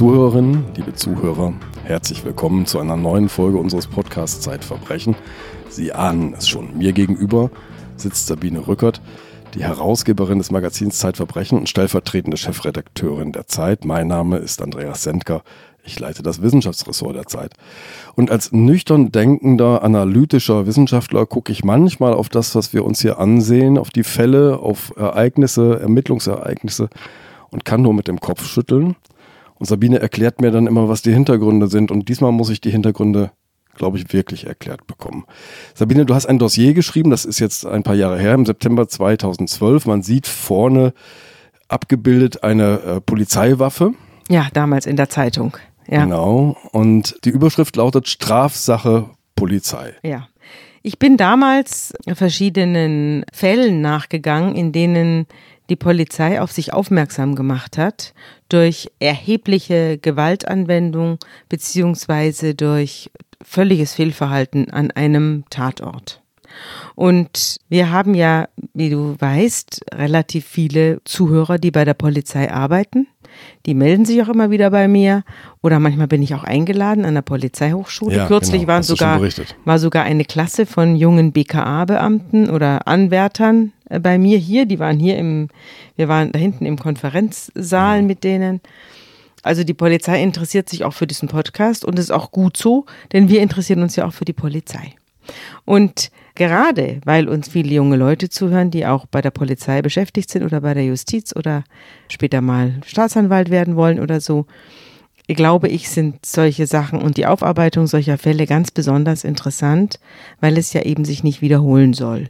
Liebe Zuhörerinnen, liebe Zuhörer, herzlich willkommen zu einer neuen Folge unseres Podcasts Zeitverbrechen. Sie ahnen es schon, mir gegenüber sitzt Sabine Rückert, die Herausgeberin des Magazins Zeitverbrechen und stellvertretende Chefredakteurin der Zeit. Mein Name ist Andreas Sendker. Ich leite das Wissenschaftsressort der Zeit. Und als nüchtern denkender, analytischer Wissenschaftler gucke ich manchmal auf das, was wir uns hier ansehen, auf die Fälle, auf Ereignisse, Ermittlungsereignisse und kann nur mit dem Kopf schütteln. Und Sabine erklärt mir dann immer, was die Hintergründe sind. Und diesmal muss ich die Hintergründe, glaube ich, wirklich erklärt bekommen. Sabine, du hast ein Dossier geschrieben, das ist jetzt ein paar Jahre her, im September 2012. Man sieht vorne abgebildet eine äh, Polizeiwaffe. Ja, damals in der Zeitung. Ja. Genau. Und die Überschrift lautet Strafsache Polizei. Ja. Ich bin damals verschiedenen Fällen nachgegangen, in denen die Polizei auf sich aufmerksam gemacht hat durch erhebliche Gewaltanwendung beziehungsweise durch völliges Fehlverhalten an einem Tatort. Und wir haben ja, wie du weißt, relativ viele Zuhörer, die bei der Polizei arbeiten. Die melden sich auch immer wieder bei mir oder manchmal bin ich auch eingeladen an der Polizeihochschule. Ja, Kürzlich genau. waren sogar, war sogar eine Klasse von jungen BKA-Beamten oder Anwärtern bei mir hier. Die waren hier im, wir waren da hinten im Konferenzsaal ja. mit denen. Also die Polizei interessiert sich auch für diesen Podcast und ist auch gut so, denn wir interessieren uns ja auch für die Polizei. Und gerade weil uns viele junge Leute zuhören, die auch bei der Polizei beschäftigt sind oder bei der Justiz oder später mal Staatsanwalt werden wollen oder so, glaube ich, sind solche Sachen und die Aufarbeitung solcher Fälle ganz besonders interessant, weil es ja eben sich nicht wiederholen soll.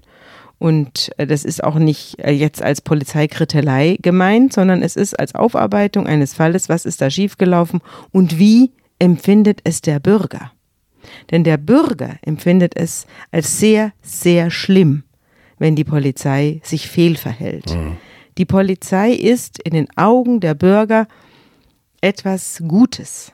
Und äh, das ist auch nicht äh, jetzt als Polizeikrittelei gemeint, sondern es ist als Aufarbeitung eines Falles, was ist da schiefgelaufen und wie empfindet es der Bürger. Denn der Bürger empfindet es als sehr, sehr schlimm, wenn die Polizei sich fehlverhält. Mhm. Die Polizei ist in den Augen der Bürger etwas Gutes.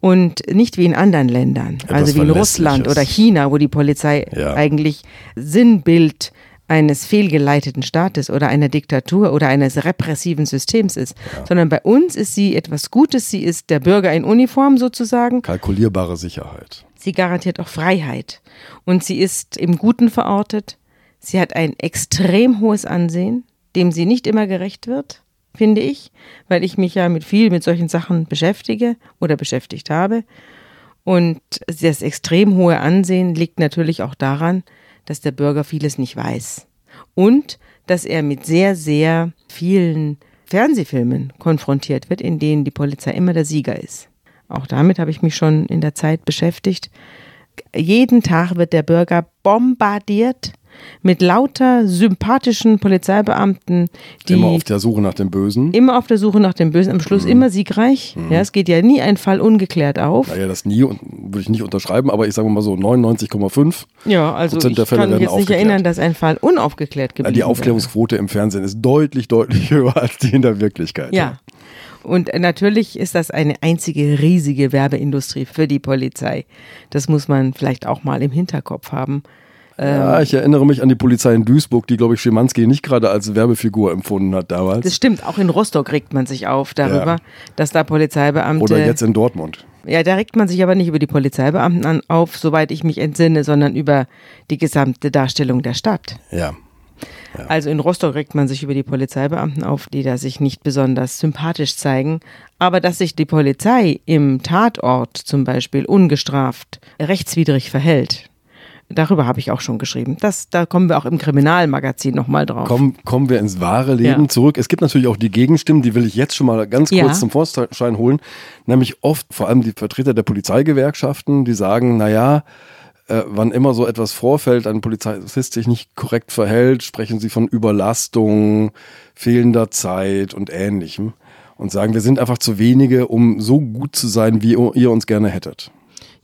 Und nicht wie in anderen Ländern, etwas also wie in Russland oder China, wo die Polizei ja. eigentlich Sinnbild eines fehlgeleiteten Staates oder einer Diktatur oder eines repressiven Systems ist, ja. sondern bei uns ist sie etwas Gutes, sie ist der Bürger in Uniform sozusagen. Kalkulierbare Sicherheit. Sie garantiert auch Freiheit und sie ist im Guten verortet. Sie hat ein extrem hohes Ansehen, dem sie nicht immer gerecht wird, finde ich, weil ich mich ja mit viel mit solchen Sachen beschäftige oder beschäftigt habe. Und das extrem hohe Ansehen liegt natürlich auch daran, dass der Bürger vieles nicht weiß und dass er mit sehr, sehr vielen Fernsehfilmen konfrontiert wird, in denen die Polizei immer der Sieger ist. Auch damit habe ich mich schon in der Zeit beschäftigt. Jeden Tag wird der Bürger bombardiert mit lauter sympathischen Polizeibeamten, die immer auf der Suche nach dem Bösen. Immer auf der Suche nach dem Bösen, am Schluss mhm. immer siegreich. Mhm. Ja, es geht ja nie ein Fall ungeklärt auf. Naja, das nie würde ich nicht unterschreiben, aber ich sage mal so 99,5 ja, also Prozent der Fälle werden aufgeklärt. Ich kann mich jetzt nicht erinnern, dass ein Fall unaufgeklärt geblieben ist. Die Aufklärungsquote wäre. im Fernsehen ist deutlich, deutlich höher als die in der Wirklichkeit. Ja. Und natürlich ist das eine einzige riesige Werbeindustrie für die Polizei. Das muss man vielleicht auch mal im Hinterkopf haben. Ja, ähm, ich erinnere mich an die Polizei in Duisburg, die, glaube ich, Schimanski nicht gerade als Werbefigur empfunden hat damals. Das stimmt, auch in Rostock regt man sich auf darüber, ja. dass da Polizeibeamte. Oder jetzt in Dortmund. Ja, da regt man sich aber nicht über die Polizeibeamten an, auf, soweit ich mich entsinne, sondern über die gesamte Darstellung der Stadt. Ja. ja. Also in Rostock regt man sich über die Polizeibeamten auf, die da sich nicht besonders sympathisch zeigen. Aber dass sich die Polizei im Tatort zum Beispiel ungestraft rechtswidrig verhält, Darüber habe ich auch schon geschrieben. Das, da kommen wir auch im Kriminalmagazin nochmal drauf. Kommen, kommen wir ins wahre Leben ja. zurück. Es gibt natürlich auch die Gegenstimmen, die will ich jetzt schon mal ganz kurz ja. zum Vorschein holen. Nämlich oft, vor allem die Vertreter der Polizeigewerkschaften, die sagen, naja, äh, wann immer so etwas vorfällt, ein Polizist sich nicht korrekt verhält, sprechen sie von Überlastung, fehlender Zeit und ähnlichem. Und sagen, wir sind einfach zu wenige, um so gut zu sein, wie ihr uns gerne hättet.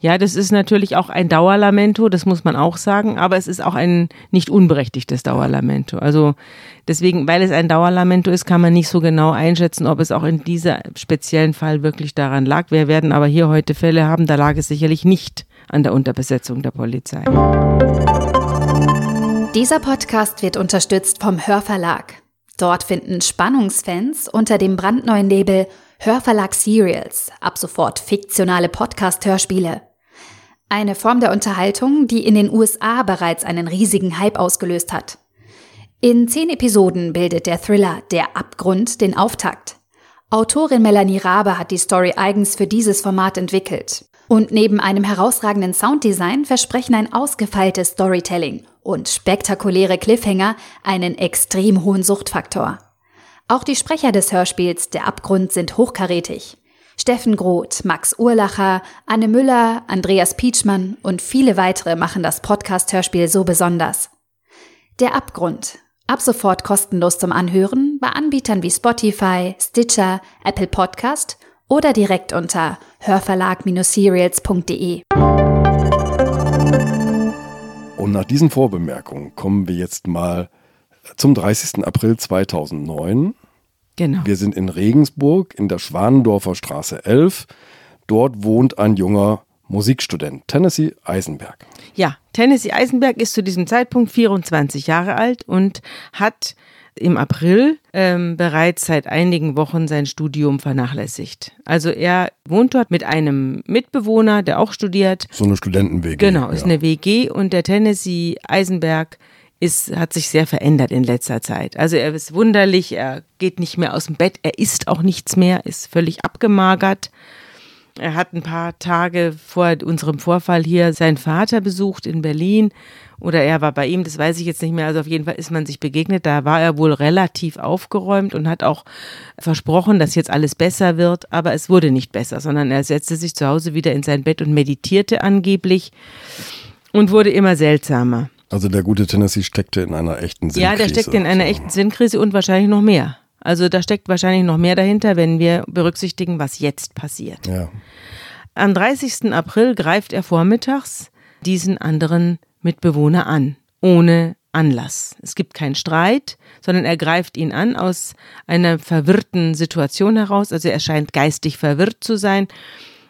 Ja, das ist natürlich auch ein Dauerlamento, das muss man auch sagen, aber es ist auch ein nicht unberechtigtes Dauerlamento. Also deswegen, weil es ein Dauerlamento ist, kann man nicht so genau einschätzen, ob es auch in diesem speziellen Fall wirklich daran lag. Wir werden aber hier heute Fälle haben, da lag es sicherlich nicht an der Unterbesetzung der Polizei. Dieser Podcast wird unterstützt vom Hörverlag. Dort finden Spannungsfans unter dem brandneuen Label Hörverlag Serials, ab sofort fiktionale Podcast-Hörspiele. Eine Form der Unterhaltung, die in den USA bereits einen riesigen Hype ausgelöst hat. In zehn Episoden bildet der Thriller Der Abgrund den Auftakt. Autorin Melanie Rabe hat die Story eigens für dieses Format entwickelt. Und neben einem herausragenden Sounddesign versprechen ein ausgefeiltes Storytelling und spektakuläre Cliffhanger einen extrem hohen Suchtfaktor. Auch die Sprecher des Hörspiels Der Abgrund sind hochkarätig. Steffen Groth, Max Urlacher, Anne Müller, Andreas Pietschmann und viele weitere machen das Podcast-Hörspiel so besonders. Der Abgrund. Ab sofort kostenlos zum Anhören bei Anbietern wie Spotify, Stitcher, Apple Podcast oder direkt unter hörverlag-serials.de. Und nach diesen Vorbemerkungen kommen wir jetzt mal zum 30. April 2009. Genau. Wir sind in Regensburg in der Schwanendorfer Straße 11. Dort wohnt ein junger Musikstudent, Tennessee Eisenberg. Ja, Tennessee Eisenberg ist zu diesem Zeitpunkt 24 Jahre alt und hat im April ähm, bereits seit einigen Wochen sein Studium vernachlässigt. Also er wohnt dort mit einem Mitbewohner, der auch studiert. So eine Studenten-WG. Genau, ist eine WG und der Tennessee Eisenberg ist, hat sich sehr verändert in letzter Zeit. Also er ist wunderlich, er geht nicht mehr aus dem Bett, er isst auch nichts mehr, ist völlig abgemagert. Er hat ein paar Tage vor unserem Vorfall hier seinen Vater besucht in Berlin oder er war bei ihm, das weiß ich jetzt nicht mehr. Also auf jeden Fall ist man sich begegnet. Da war er wohl relativ aufgeräumt und hat auch versprochen, dass jetzt alles besser wird. Aber es wurde nicht besser, sondern er setzte sich zu Hause wieder in sein Bett und meditierte angeblich und wurde immer seltsamer. Also der gute Tennessee steckte in einer echten Sinnkrise. Ja, der steckte in einer echten Sinnkrise und wahrscheinlich noch mehr. Also da steckt wahrscheinlich noch mehr dahinter, wenn wir berücksichtigen, was jetzt passiert. Ja. Am 30. April greift er vormittags diesen anderen Mitbewohner an, ohne Anlass. Es gibt keinen Streit, sondern er greift ihn an aus einer verwirrten Situation heraus. Also er scheint geistig verwirrt zu sein.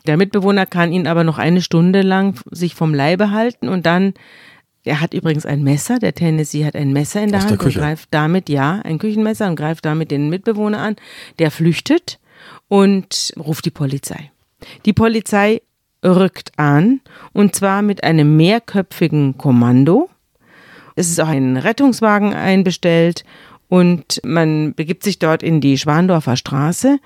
Der Mitbewohner kann ihn aber noch eine Stunde lang sich vom Leibe halten und dann er hat übrigens ein Messer, der Tennessee hat ein Messer in der Aus Hand der und greift damit, ja, ein Küchenmesser und greift damit den Mitbewohner an. Der flüchtet und ruft die Polizei. Die Polizei rückt an und zwar mit einem mehrköpfigen Kommando. Es ist auch ein Rettungswagen einbestellt und man begibt sich dort in die Schwandorfer Straße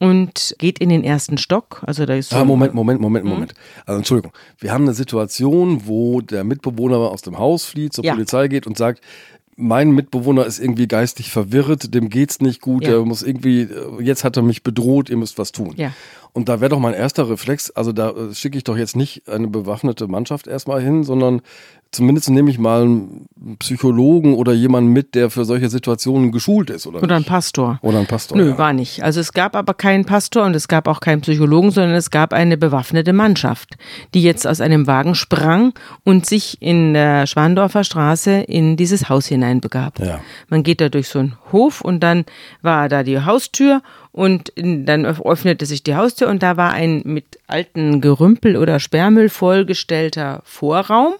und geht in den ersten Stock. Also da ist so Ah, Moment, Moment, Moment, Hm? Moment. Also Entschuldigung. Wir haben eine Situation, wo der Mitbewohner aus dem Haus flieht, zur Ja. Polizei geht und sagt, mein Mitbewohner ist irgendwie geistig verwirrt, dem geht's nicht gut, Ja. der muss irgendwie, äh, jetzt hat er mich bedroht, ihr müsst was tun. Ja. Und da wäre doch mein erster Reflex, also da äh, schicke ich doch jetzt nicht eine bewaffnete Mannschaft erstmal hin, sondern zumindest nehme ich mal einen Psychologen oder jemanden mit, der für solche Situationen geschult ist, oder? Oder ein? Pastor. Oder ein Pastor. Nö, ja. war nicht. Also es gab aber keinen Pastor und es gab auch keinen Psychologen, sondern es gab eine bewaffnete Mannschaft, die jetzt aus einem Wagen sprang und sich in der Schwandorfer Straße in dieses Haus hineinbegab. Ja. Man geht da durch so einen Hof und dann war da die Haustür und dann öffnete sich die Haustür und da war ein mit alten Gerümpel oder Sperrmüll vollgestellter Vorraum.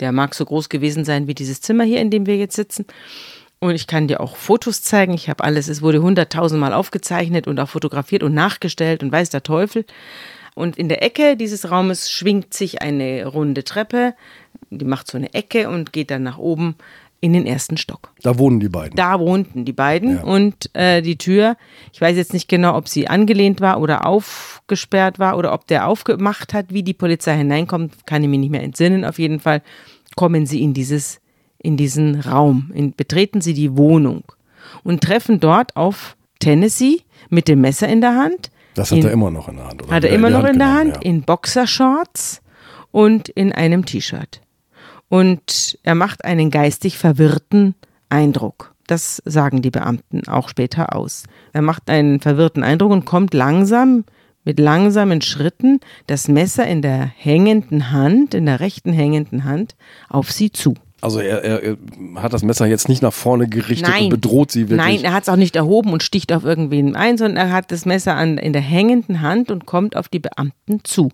Der mag so groß gewesen sein wie dieses Zimmer hier, in dem wir jetzt sitzen. Und ich kann dir auch Fotos zeigen. Ich habe alles, es wurde hunderttausendmal aufgezeichnet und auch fotografiert und nachgestellt und weiß der Teufel. Und in der Ecke dieses Raumes schwingt sich eine runde Treppe. Die macht so eine Ecke und geht dann nach oben in den ersten Stock. Da wohnen die beiden. Da wohnten die beiden Ja. und äh, die Tür, ich weiß jetzt nicht genau, ob sie angelehnt war oder aufgesperrt war oder ob der aufgemacht hat, wie die Polizei hineinkommt, kann ich mir nicht mehr entsinnen. Auf jeden Fall kommen sie in dieses, in diesen Raum, in, betreten sie die Wohnung und treffen dort auf Tennessee mit dem Messer in der Hand. Das hat in, er immer noch in der Hand. Oder hat er immer noch in der genommen, Hand, ja. in Boxershorts und in einem T-Shirt. Und er macht einen geistig verwirrten Eindruck. Das sagen die Beamten auch später aus. Er macht einen verwirrten Eindruck und kommt langsam, mit langsamen Schritten, das Messer in der hängenden Hand, in der rechten hängenden Hand, auf sie zu. Also er, er, er hat das Messer jetzt nicht nach vorne gerichtet Nein. und bedroht sie wirklich. Nein, er hat es auch nicht erhoben und sticht auf irgendwen ein, sondern er hat das Messer an, in der hängenden Hand und kommt auf die Beamten zu.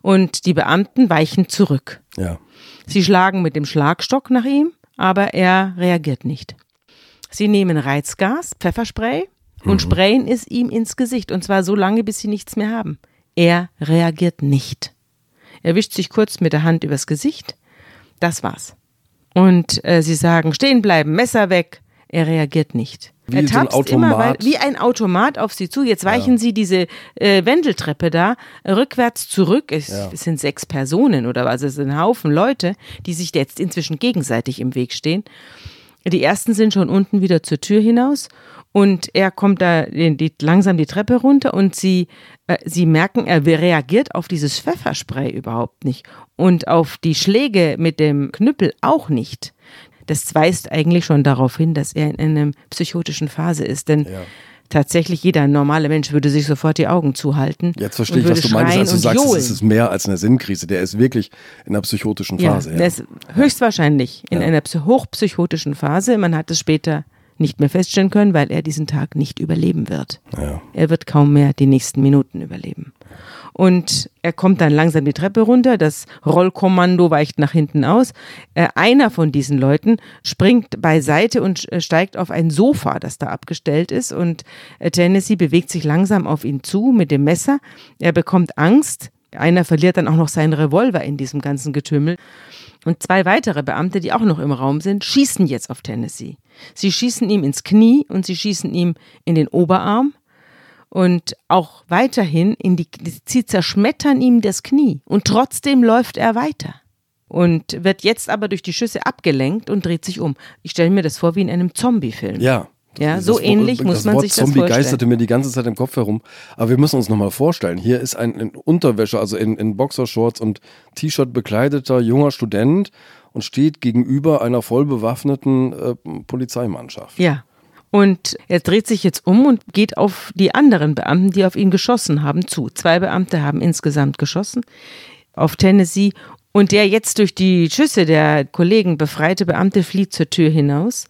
Und die Beamten weichen zurück. ja. Sie schlagen mit dem Schlagstock nach ihm, aber er reagiert nicht. Sie nehmen Reizgas, Pfefferspray und sprayen es ihm ins Gesicht. Und zwar so lange, bis sie nichts mehr haben. Er reagiert nicht. Er wischt sich kurz mit der Hand übers Gesicht. Das war's. Und äh, sie sagen, stehen bleiben, Messer weg. Er reagiert nicht. Wie er so ein Automat. weit, wie ein Automat auf sie zu. Jetzt weichen sie diese äh, Wendeltreppe da rückwärts zurück. Es, Ja. es sind sechs Personen oder was. Es sind ein Haufen Leute, die sich jetzt inzwischen gegenseitig im Weg stehen. Die ersten sind schon unten wieder zur Tür hinaus und er kommt da die, die, langsam die Treppe runter und sie, äh, sie merken, er reagiert auf dieses Pfefferspray überhaupt nicht und auf die Schläge mit dem Knüppel auch nicht. Das weist eigentlich schon darauf hin, dass er in einer psychotischen Phase ist, denn Ja. tatsächlich jeder normale Mensch würde sich sofort die Augen zuhalten. Jetzt verstehe ich, was du meinst, als du sagst, es ist mehr als eine Sinnkrise. Der ist wirklich in einer psychotischen Phase. Ja, der ist höchstwahrscheinlich in Ja. einer psy- hochpsychotischen Phase. Man hat es später nicht mehr feststellen können, weil er diesen Tag nicht überleben wird. Ja. Er wird kaum mehr die nächsten Minuten überleben. Und er kommt dann langsam die Treppe runter, das Rollkommando weicht nach hinten aus. Äh, einer von diesen Leuten springt beiseite und steigt auf ein Sofa, das da abgestellt ist. Und äh, Tennessee bewegt sich langsam auf ihn zu mit dem Messer. Er bekommt Angst. Einer verliert dann auch noch seinen Revolver in diesem ganzen Getümmel. Und zwei weitere Beamte, die auch noch im Raum sind, schießen jetzt auf Tennessee. Sie schießen ihm ins Knie und sie schießen ihm in den Oberarm und auch weiterhin in die, sie zerschmettern ihm das Knie und trotzdem läuft er weiter und wird jetzt aber durch die Schüsse abgelenkt und dreht sich um. Ich stelle mir das vor wie in einem Zombie-Film. Ja. Ja, so Wort- ähnlich muss man Wort sich das Zombie vorstellen. geisterte mir die ganze Zeit im Kopf herum. Aber wir müssen uns nochmal vorstellen, hier ist ein in Unterwäsche, also in, in Boxershorts und T-Shirt bekleideter junger Student und steht gegenüber einer voll bewaffneten äh, Polizeimannschaft. Ja. Und er dreht sich jetzt um und geht auf die anderen Beamten, die auf ihn geschossen haben, zu. Zwei Beamte haben insgesamt geschossen auf Tennessee. Und der jetzt durch die Schüsse der Kollegen befreite Beamte flieht zur Tür hinaus.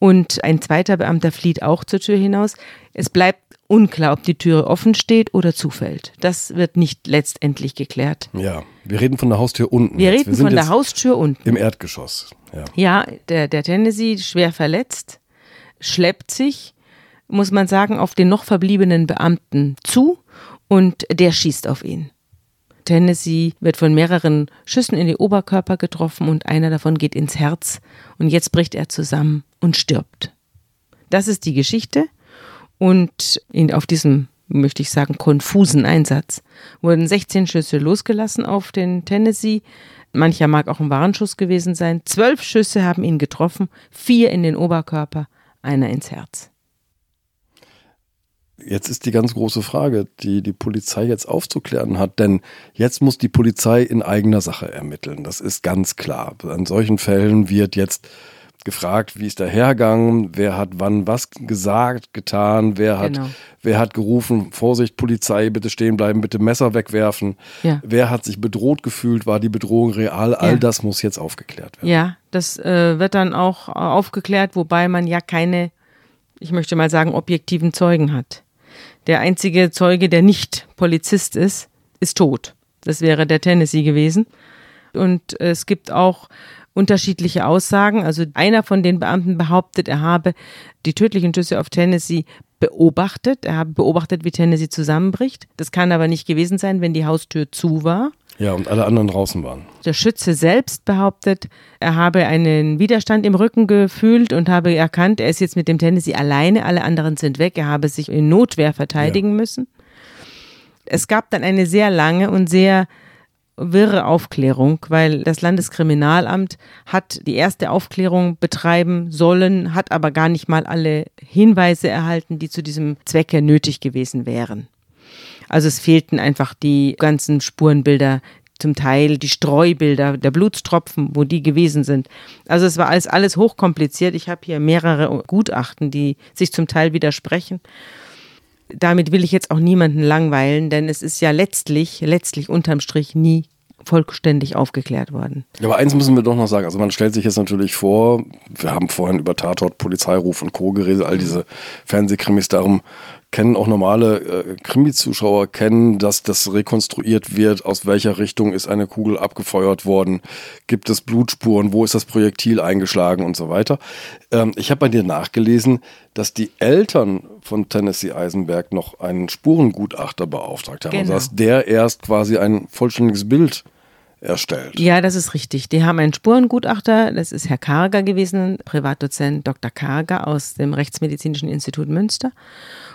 Und ein zweiter Beamter flieht auch zur Tür hinaus. Es bleibt unklar, ob die Türe offen steht oder zufällt. Das wird nicht letztendlich geklärt. Ja, wir reden von der Haustür unten. Wir jetzt. reden sind von der Haustür unten. Im Erdgeschoss. Ja. Ja, der, der Tennessee schwer verletzt, schleppt sich, muss man sagen, auf den noch verbliebenen Beamten zu und der schießt auf ihn. Tennessee wird von mehreren Schüssen in die Oberkörper getroffen und einer davon geht ins Herz und jetzt bricht er zusammen und stirbt. Das ist die Geschichte und in, auf diesem, möchte ich sagen, konfusen Einsatz wurden 16 Schüsse losgelassen auf den Tennessee. Mancher mag auch ein Warnschuss gewesen sein. Zwölf Schüsse haben ihn getroffen, vier in den Oberkörper, einer ins Herz. Jetzt ist die ganz große Frage, die die Polizei jetzt aufzuklären hat, denn jetzt muss die Polizei in eigener Sache ermitteln. Das ist ganz klar. An solchen Fällen wird jetzt gefragt, wie ist der Hergang, wer hat wann was gesagt, getan, wer hat, Genau. wer hat gerufen, Vorsicht, Polizei, bitte stehen bleiben, bitte Messer wegwerfen, Ja. wer hat sich bedroht gefühlt, war die Bedrohung real, all Ja. das muss jetzt aufgeklärt werden. Ja, das äh, wird dann auch äh, aufgeklärt, wobei man ja keine, ich möchte mal sagen, objektiven Zeugen hat. Der einzige Zeuge, der nicht Polizist ist, ist tot. Das wäre der Tennessee gewesen. Und es gibt auch unterschiedliche Aussagen. Also einer von den Beamten behauptet, er habe die tödlichen Schüsse auf Tennessee beobachtet. Er habe beobachtet, wie Tennessee zusammenbricht. Das kann aber nicht gewesen sein, wenn die Haustür zu war. Ja, und alle anderen draußen waren. Der Schütze selbst behauptet, er habe einen Widerstand im Rücken gefühlt und habe erkannt, er ist jetzt mit dem Tennessee alleine, alle anderen sind weg, er habe sich in Notwehr verteidigen müssen. Es gab dann eine sehr lange und sehr wirre Aufklärung, weil das Landeskriminalamt hat die erste Aufklärung betreiben sollen, hat aber gar nicht mal alle Hinweise erhalten, die zu diesem Zwecke nötig gewesen wären. Also es fehlten einfach die ganzen Spurenbilder, zum Teil die Streubilder der Blutstropfen, wo die gewesen sind. Also es war alles, alles hochkompliziert. Ich habe hier mehrere Gutachten, die sich zum Teil widersprechen. Damit will ich jetzt auch niemanden langweilen, denn es ist ja letztlich, letztlich unterm Strich nie vollständig aufgeklärt worden. Ja, aber eins müssen wir doch noch sagen. Also man stellt sich jetzt natürlich vor, wir haben vorhin über Tatort, Polizeiruf und Co. geredet, all diese Fernsehkrimis, darum kennen auch normale äh, Krimi-Zuschauer, kennen, dass das rekonstruiert wird, aus welcher Richtung ist eine Kugel abgefeuert worden, gibt es Blutspuren, wo ist das Projektil eingeschlagen und so weiter. Ähm, ich habe bei dir nachgelesen, dass die Eltern von Tennessee Eisenberg noch einen Spurengutachter beauftragt haben, Genau. also dass der erst quasi ein vollständiges Bild erstellt. Ja, das ist richtig. Die haben einen Spurengutachter, das ist Herr Karger gewesen, Privatdozent Dr. Karger aus dem Rechtsmedizinischen Institut Münster.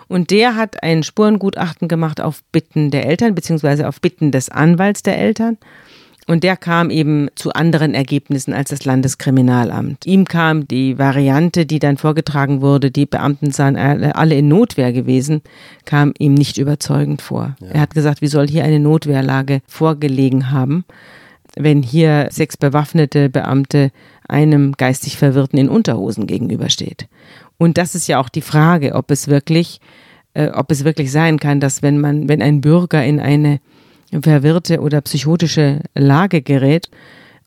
Und der hat ein Spurengutachten gemacht auf Bitten der Eltern, beziehungsweise auf Bitten des Anwalts der Eltern. Und der kam eben zu anderen Ergebnissen als das Landeskriminalamt. Ihm kam die Variante, die dann vorgetragen wurde, die Beamten seien alle alle in Notwehr gewesen, kam ihm nicht überzeugend vor. Er hat gesagt, wie soll hier eine Notwehrlage vorgelegen haben, wenn hier sechs bewaffnete Beamte einem geistig Verwirrten in Unterhosen gegenübersteht. Und das ist ja auch die Frage, ob es wirklich, äh, ob es wirklich sein kann, dass wenn man, wenn ein Bürger in eine verwirrte oder psychotische Lage gerät,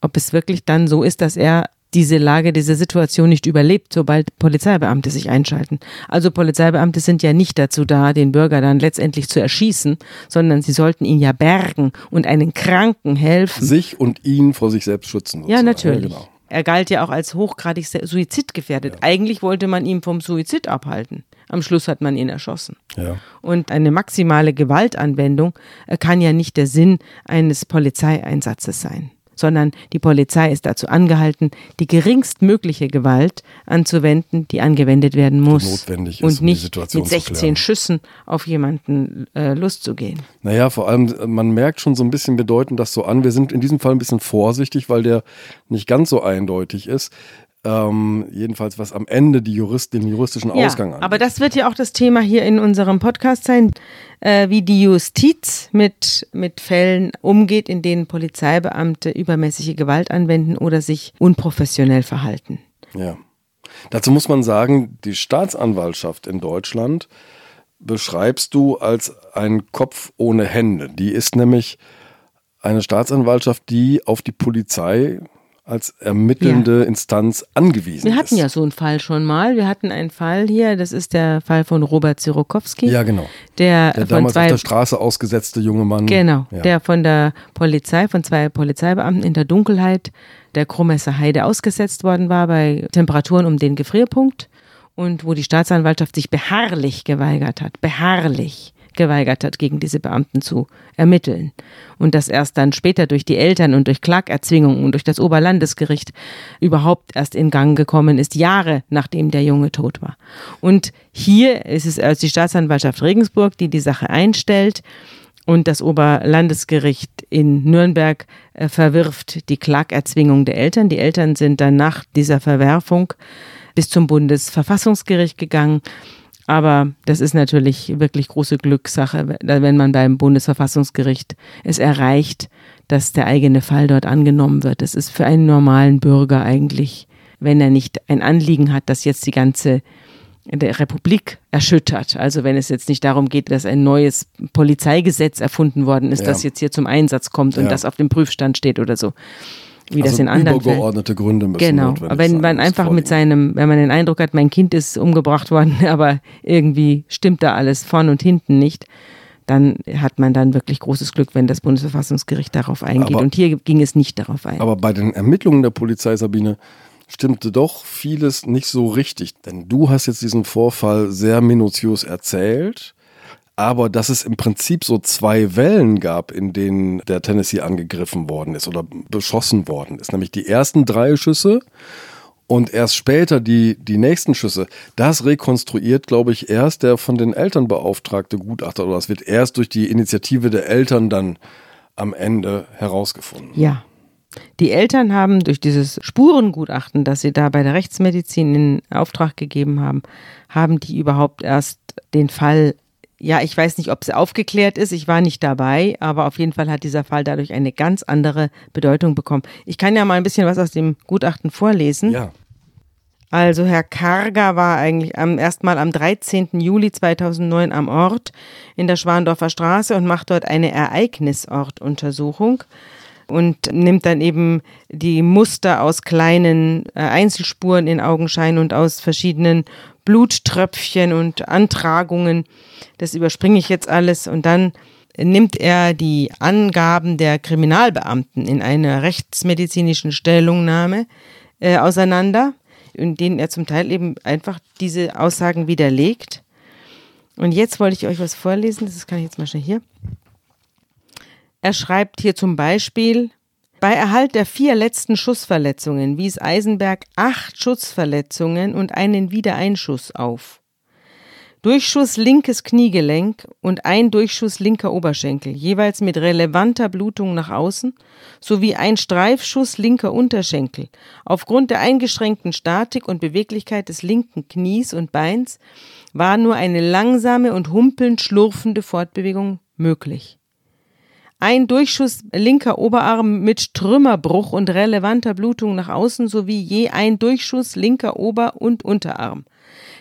ob es wirklich dann so ist, dass er diese Lage, diese Situation nicht überlebt, sobald Polizeibeamte sich einschalten. Also Polizeibeamte sind ja nicht dazu da, den Bürger dann letztendlich zu erschießen, sondern sie sollten ihn ja bergen und einen Kranken helfen. Sich und ihn vor sich selbst schützen. Ja, natürlich. genau. Er galt ja auch als hochgradig suizidgefährdet. Eigentlich wollte man ihn vom Suizid abhalten. Am Schluss hat man ihn erschossen. Ja. Und eine maximale Gewaltanwendung äh, kann ja nicht der Sinn eines Polizeieinsatzes sein, sondern die Polizei ist dazu angehalten, die geringstmögliche Gewalt anzuwenden, die angewendet werden muss. notwendig ist, und um die nicht mit zu 16 klären. Schüssen auf jemanden äh, loszugehen. Naja, vor allem, äh, man merkt schon so ein bisschen, wir deuten das so an. Wir sind in diesem Fall ein bisschen vorsichtig, weil der nicht ganz so eindeutig ist. Ähm, jedenfalls, was am Ende die Jurist, den juristischen Ausgang ja, angeht. aber das wird ja auch das Thema hier in unserem Podcast sein, äh, wie die Justiz mit, mit Fällen umgeht, in denen Polizeibeamte übermäßige Gewalt anwenden oder sich unprofessionell verhalten. Ja. Dazu muss man sagen, die Staatsanwaltschaft in Deutschland beschreibst du als ein Kopf ohne Hände. Die ist nämlich eine Staatsanwaltschaft, die auf die Polizei als ermittelnde Instanz angewiesen Wir hatten ist. ja so einen Fall schon mal. Wir hatten einen Fall hier, das ist der Fall von Robert Zirokowski. Ja, genau. Der, Der von damals auf zwei der Straße ausgesetzte junge Mann. Genau, Ja. der von der Polizei, von zwei Polizeibeamten in der Dunkelheit der Krumesser Heide ausgesetzt worden war bei Temperaturen um den Gefrierpunkt und wo die Staatsanwaltschaft sich beharrlich geweigert hat, beharrlich geweigert hat, gegen diese Beamten zu ermitteln. Und das erst dann später durch die Eltern und durch Klagerzwingungen und durch das Oberlandesgericht überhaupt erst in Gang gekommen ist, Jahre nachdem der Junge tot war. Und hier ist es also die Staatsanwaltschaft Regensburg, die die Sache einstellt. Und das Oberlandesgericht in Nürnberg äh, verwirft die Klagerzwingung der Eltern. Die Eltern sind dann nach dieser Verwerfung bis zum Bundesverfassungsgericht gegangen. Aber das ist natürlich wirklich große Glückssache, wenn man beim Bundesverfassungsgericht es erreicht, dass der eigene Fall dort angenommen wird. Das ist für einen normalen Bürger eigentlich, wenn er nicht ein Anliegen hat, dass jetzt die ganze der Republik erschüttert. Also wenn es jetzt nicht darum geht, dass ein neues Polizeigesetz erfunden worden ist, Ja. das jetzt hier zum Einsatz kommt und Ja. das auf dem Prüfstand steht oder so. Wie das also in anderen Fällen. übergeordnete Gründe müssen Genau, aber wenn man einfach mit seinem, wenn man den Eindruck hat, mein Kind ist umgebracht worden, aber irgendwie stimmt da alles vorn und hinten nicht, dann hat man dann wirklich großes Glück, wenn das Bundesverfassungsgericht darauf eingeht. Aber- und hier ging es nicht darauf ein. Aber bei den Ermittlungen der Polizei, Sabine, stimmte doch vieles nicht so richtig. Denn du hast jetzt diesen Vorfall sehr minutiös erzählt. Aber dass es im Prinzip so zwei Wellen gab, in denen der Tennessee angegriffen worden ist oder beschossen worden ist. Nämlich die ersten drei Schüsse und erst später die, die nächsten Schüsse. Das rekonstruiert, glaube ich, erst der von den Eltern beauftragte Gutachter oder das wird erst durch die Initiative der Eltern dann am Ende herausgefunden. Ja. Die Eltern haben durch dieses Spurengutachten, das sie da bei der Rechtsmedizin in Auftrag gegeben haben, haben die überhaupt erst den Fall, ja, ich weiß nicht, ob es aufgeklärt ist, ich war nicht dabei, aber auf jeden Fall hat dieser Fall dadurch eine ganz andere Bedeutung bekommen. Ich kann ja mal ein bisschen was aus dem Gutachten vorlesen. Ja. Also Herr Karger war eigentlich am erstmal am 13. Juli 2009 am Ort in der Schwandorfer Straße und macht dort eine Ereignisortuntersuchung und nimmt dann eben die Muster aus kleinen äh, Einzelspuren in Augenschein und aus verschiedenen Bluttröpfchen und Antragungen. Das überspringe ich jetzt alles und dann nimmt er die Angaben der Kriminalbeamten in einer rechtsmedizinischen Stellungnahme äh, auseinander, in denen er zum Teil eben einfach diese Aussagen widerlegt. Und jetzt wollte ich euch was vorlesen, das kann ich jetzt mal schnell hier. Er schreibt hier zum Beispiel, bei Erhalt der vier letzten Schussverletzungen wies Eisenberg acht Schussverletzungen und einen Wiedereinschuss auf. Durchschuss linkes Kniegelenk und ein Durchschuss linker Oberschenkel, jeweils mit relevanter Blutung nach außen, sowie ein Streifschuss linker Unterschenkel. Aufgrund der eingeschränkten Statik und Beweglichkeit des linken Knies und Beins war nur eine langsame und humpelnd schlurfende Fortbewegung möglich. Ein Durchschuss linker Oberarm mit Trümmerbruch und relevanter Blutung nach außen sowie je ein Durchschuss linker Ober- und Unterarm.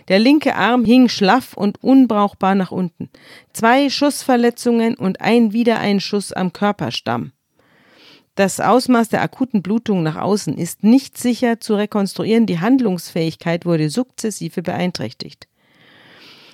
Der linke Arm hing schlaff und unbrauchbar nach unten. Zwei Schussverletzungen und ein Wiedereinschuss am Körperstamm. Das Ausmaß der akuten Blutung nach außen ist nicht sicher zu rekonstruieren, die Handlungsfähigkeit wurde sukzessive beeinträchtigt.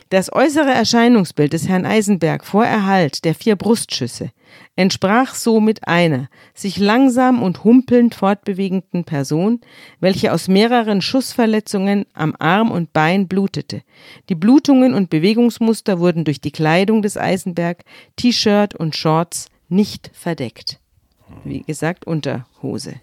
Das äußere Erscheinungsbild des Herrn Eisenberg vor Erhalt der vier Brustschüsse entsprach somit einer sich langsam und humpelnd fortbewegenden Person, welche aus mehreren Schussverletzungen am Arm und Bein blutete. Die Blutungen und Bewegungsmuster wurden durch die Kleidung des Eisenberg, T-Shirt und Shorts nicht verdeckt. Wie gesagt, Unterhose.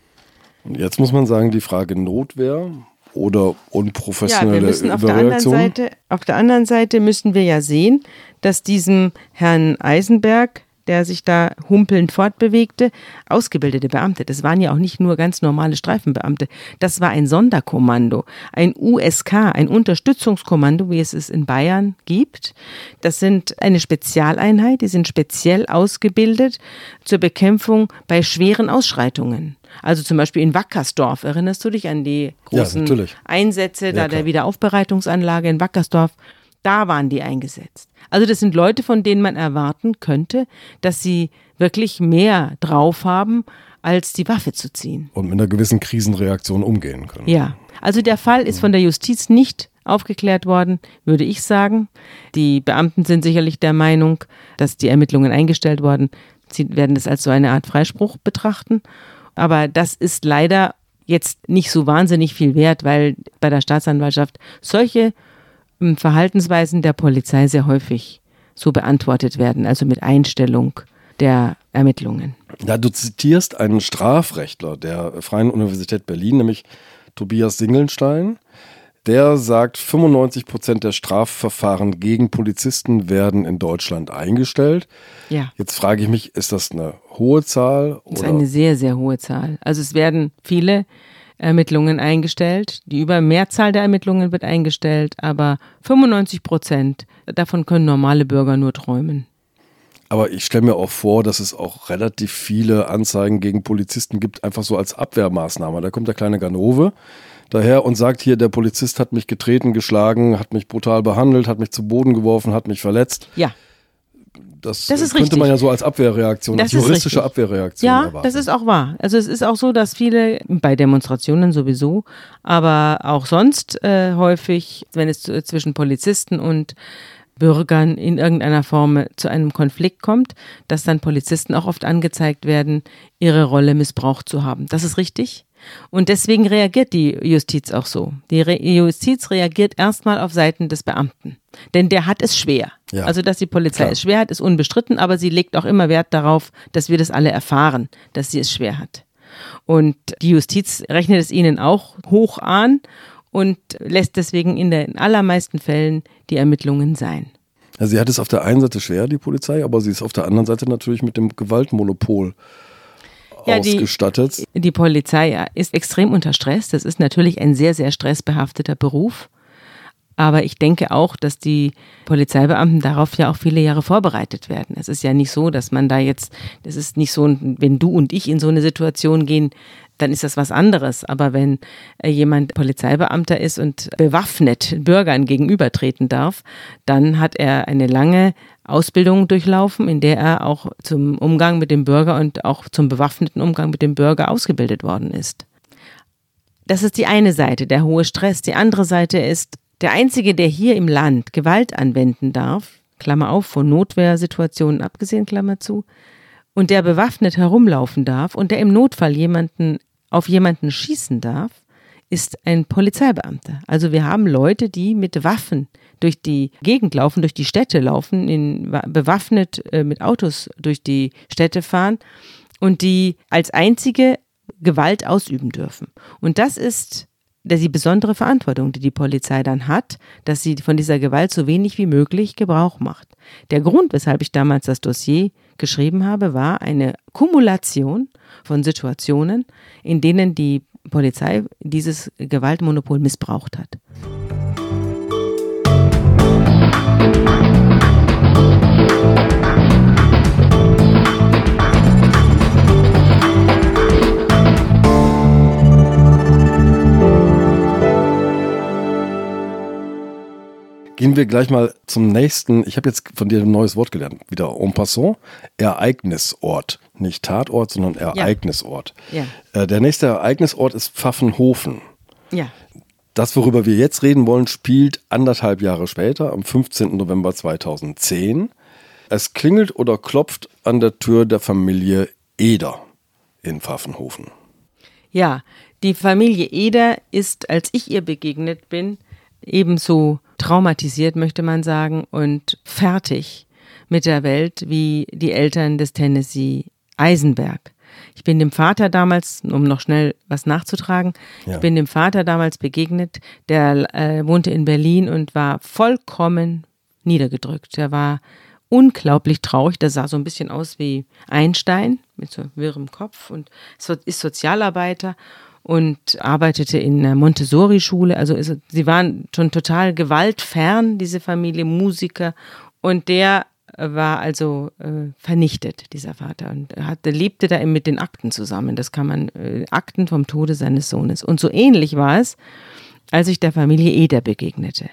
Jetzt muss man sagen, die Frage Notwehr oder unprofessionelle ja, wir müssen auf der, anderen Seite, auf der anderen Seite müssen wir ja sehen, dass diesem Herrn Eisenberg der sich da humpelnd fortbewegte, ausgebildete Beamte. Das waren ja auch nicht nur ganz normale Streifenbeamte. Das war ein Sonderkommando, ein USK, ein Unterstützungskommando, wie es es in Bayern gibt. Das sind eine Spezialeinheit, die sind speziell ausgebildet zur Bekämpfung bei schweren Ausschreitungen. Also zum Beispiel in Wackersdorf, erinnerst du dich an die großen ja, Einsätze da der Wiederaufbereitungsanlage in Wackersdorf? Da waren die eingesetzt. Also das sind Leute, von denen man erwarten könnte, dass sie wirklich mehr drauf haben, als die Waffe zu ziehen. Und mit einer gewissen Krisenreaktion umgehen können. Ja, also der Fall ist von der Justiz nicht aufgeklärt worden, würde ich sagen. Die Beamten sind sicherlich der Meinung, dass die Ermittlungen eingestellt worden. Sie werden das als so eine Art Freispruch betrachten. Aber das ist leider jetzt nicht so wahnsinnig viel wert, weil bei der Staatsanwaltschaft solche Verhaltensweisen der Polizei sehr häufig so beantwortet werden, also mit Einstellung der Ermittlungen. Ja, du zitierst einen Strafrechtler der Freien Universität Berlin, nämlich Tobias Singelstein. Der sagt, 95 Prozent der Strafverfahren gegen Polizisten werden in Deutschland eingestellt. Ja. Jetzt frage ich mich, ist das eine hohe Zahl? Das ist eine sehr, sehr hohe Zahl. Also es werden viele Ermittlungen eingestellt. Die Übermehrzahl der Ermittlungen wird eingestellt, aber 95 Prozent davon können normale Bürger nur träumen. Aber ich stelle mir auch vor, dass es auch relativ viele Anzeigen gegen Polizisten gibt, einfach so als Abwehrmaßnahme. Da kommt der kleine Ganove daher und sagt hier, der Polizist hat mich getreten, geschlagen, hat mich brutal behandelt, hat mich zu Boden geworfen, hat mich verletzt. Ja. Das, das könnte richtig. man ja so als Abwehrreaktion, das als juristische Abwehrreaktion ja, erwarten. das ist auch wahr. Also es ist auch so, dass viele bei Demonstrationen sowieso, aber auch sonst äh, häufig, wenn es zwischen Polizisten und Bürgern in irgendeiner Form zu einem Konflikt kommt, dass dann Polizisten auch oft angezeigt werden, ihre Rolle missbraucht zu haben. Das ist richtig. Und deswegen reagiert die Justiz auch so. Die Re Justiz reagiert erstmal auf Seiten des Beamten. Denn der hat es schwer. Ja. Also, dass die Polizei Klar. es schwer hat, ist unbestritten, aber sie legt auch immer Wert darauf, dass wir das alle erfahren, dass sie es schwer hat. Und die Justiz rechnet es ihnen auch hoch an und lässt deswegen in den allermeisten Fällen die Ermittlungen sein. Also sie hat es auf der einen Seite schwer, die Polizei, aber sie ist auf der anderen Seite natürlich mit dem Gewaltmonopol ja, ausgestattet. Die, die Polizei ist extrem unter Stress. Das ist natürlich ein sehr, sehr stressbehafteter Beruf. Aber ich denke auch, dass die Polizeibeamten darauf ja auch viele Jahre vorbereitet werden. Es ist ja nicht so, dass man da jetzt, es ist nicht so, wenn du und ich in so eine Situation gehen, dann ist das was anderes. Aber wenn äh, jemand Polizeibeamter ist und bewaffnet Bürgern gegenübertreten darf, dann hat er eine lange Ausbildung durchlaufen, in der er auch zum Umgang mit dem Bürger und auch zum bewaffneten Umgang mit dem Bürger ausgebildet worden ist. Das ist die eine Seite, der hohe Stress. Die andere Seite ist Der Einzige, der hier im Land Gewalt anwenden darf, Klammer auf, von Notwehrsituationen abgesehen, Klammer zu, und der bewaffnet herumlaufen darf und der im Notfall jemanden auf jemanden schießen darf, ist ein Polizeibeamter. Also wir haben Leute, die mit Waffen durch die Gegend laufen, durch die Städte laufen, in, bewaffnet äh, mit Autos durch die Städte fahren und die als einzige Gewalt ausüben dürfen. Und das ist die besondere Verantwortung, die die Polizei dann hat, dass sie von dieser Gewalt so wenig wie möglich Gebrauch macht. Der Grund, weshalb ich damals das Dossier geschrieben habe, war eine Kumulation von Situationen, in denen die Polizei dieses Gewaltmonopol missbraucht hat. Gehen wir gleich mal zum nächsten. Ich habe jetzt von dir ein neues Wort gelernt. Wieder en passant. Ereignisort. Nicht Tatort, sondern Ereignisort. Ja. Äh, der nächste Ereignisort ist Pfaffenhofen. Ja. Das, worüber wir jetzt reden wollen, spielt anderthalb Jahre später, am 15. November 2010. Es klingelt oder klopft an der Tür der Familie Eder in Pfaffenhofen. Ja, die Familie Eder ist, als ich ihr begegnet bin, ebenso traumatisiert, möchte man sagen, und fertig mit der Welt wie die Eltern des Tennessee Eisenberg. Ich bin dem Vater damals, um noch schnell was nachzutragen, Ja. ich bin dem Vater damals begegnet, der äh, wohnte in Berlin und war vollkommen niedergedrückt. Er war unglaublich traurig. Der sah so ein bisschen aus wie Einstein mit so wirrem Kopf und ist Sozialarbeiter und arbeitete in der Montessori-Schule. Also ist, sie waren schon total gewaltfern, diese Familie Musiker. Und der war also äh, vernichtet, dieser Vater. Und hatte, lebte da eben mit den Akten zusammen. Das kann man, äh, Akten vom Tode seines Sohnes. Und so ähnlich war es, als ich der Familie Eder begegnete.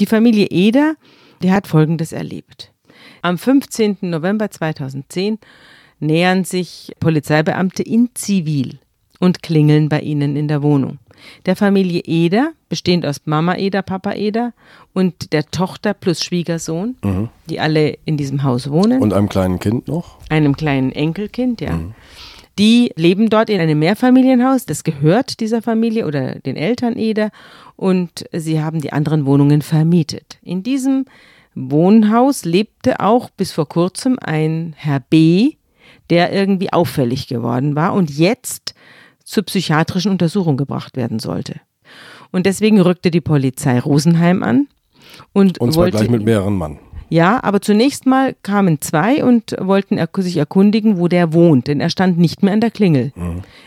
Die Familie Eder, die hat Folgendes erlebt. Am 15. November 2010 nähern sich Polizeibeamte in Zivil und klingeln bei ihnen in der Wohnung. Der Familie Eder, bestehend aus Mama Eder, Papa Eder und der Tochter plus Schwiegersohn, die alle in diesem Haus wohnen Und einem kleinen Kind noch? einem kleinen Enkelkind, ja. Die leben dort in einem Mehrfamilienhaus, das gehört dieser Familie oder den Eltern Eder und sie haben die anderen Wohnungen vermietet. In diesem Wohnhaus lebte auch bis vor kurzem ein Herr B., der irgendwie auffällig geworden war und jetzt zur psychiatrischen Untersuchung gebracht werden sollte. Und deswegen rückte die Polizei Rosenheim an und, Und zwar wollte gleich mit mehreren Mann. ja, aber zunächst mal kamen zwei und wollten erk- sich erkundigen, wo der wohnt, denn er stand nicht mehr an der Klingel.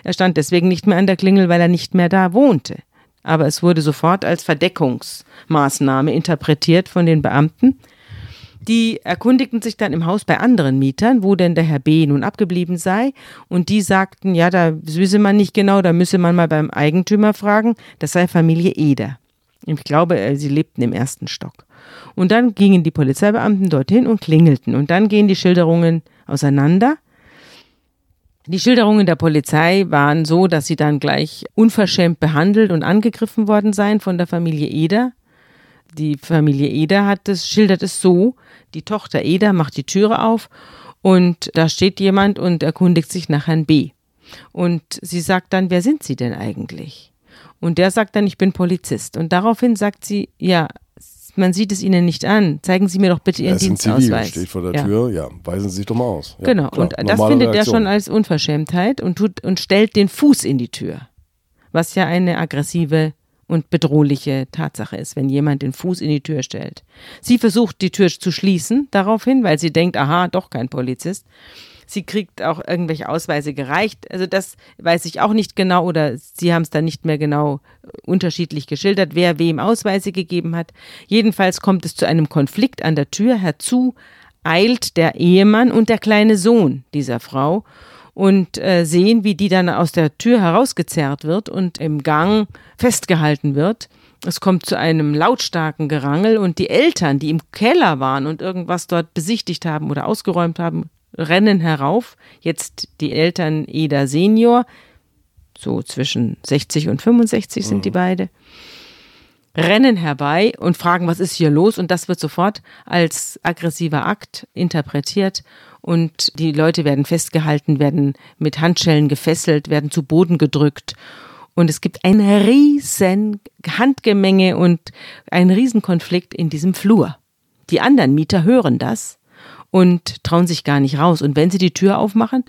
Er stand deswegen nicht mehr an der Klingel, weil er nicht mehr da wohnte. Aber es wurde sofort als Verdeckungsmaßnahme interpretiert von den Beamten. Die erkundigten sich dann im Haus bei anderen Mietern, wo denn der Herr B. nun abgeblieben sei. Und die sagten, ja, da wisse man nicht genau, da müsse man mal beim Eigentümer fragen. Das sei Familie Eder. Ich glaube, äh, sie lebten im ersten Stock. Und dann gingen die Polizeibeamten dorthin und klingelten. Und dann gehen die Schilderungen auseinander. Die Schilderungen der Polizei waren so, dass sie dann gleich unverschämt behandelt und angegriffen worden seien von der Familie Eder. Die Familie Eder hat es, schildert es so, die Tochter Eder macht die Türe auf und da steht jemand und erkundigt sich nach Herrn B. Und sie sagt dann, wer sind Sie denn eigentlich? Und der sagt dann, ich bin Polizist. Und daraufhin sagt sie, ja, man sieht es Ihnen nicht an. Zeigen Sie mir doch bitte Ihren Er ist in Zivil, Dienstausweis. steht vor der Ja. Tür. Ja, weisen Sie sich doch mal aus. Ja, Genau, klar, und das findet er Reaktion. schon als Unverschämtheit und, tut, und stellt den Fuß in die Tür. Was ja eine aggressive und bedrohliche Tatsache ist, wenn jemand den Fuß in die Tür stellt. Sie versucht, die Tür zu schließen, daraufhin, weil sie denkt, aha, doch kein Polizist. Sie kriegt auch irgendwelche Ausweise gereicht. Also das weiß ich auch nicht genau oder Sie haben es dann nicht mehr genau äh, unterschiedlich geschildert, wer wem Ausweise gegeben hat. Jedenfalls kommt es zu einem Konflikt an der Tür. Herzu eilt der Ehemann und der kleine Sohn dieser Frau und äh, sehen, wie die dann aus der Tür herausgezerrt wird und im Gang festgehalten wird. Es kommt zu einem lautstarken Gerangel und die Eltern, die im Keller waren und irgendwas dort besichtigt haben oder ausgeräumt haben, rennen herauf. Jetzt die Eltern Eda Senior, so zwischen 60 und 65 sind die beide, rennen herbei und fragen, was ist hier los? Und das wird sofort als aggressiver Akt interpretiert und die Leute werden festgehalten, werden mit Handschellen gefesselt, werden zu Boden gedrückt. Und es gibt eine riesen Handgemenge und einen riesen Konflikt in diesem Flur. Die anderen Mieter hören das und trauen sich gar nicht raus. Und wenn sie die Tür aufmachen,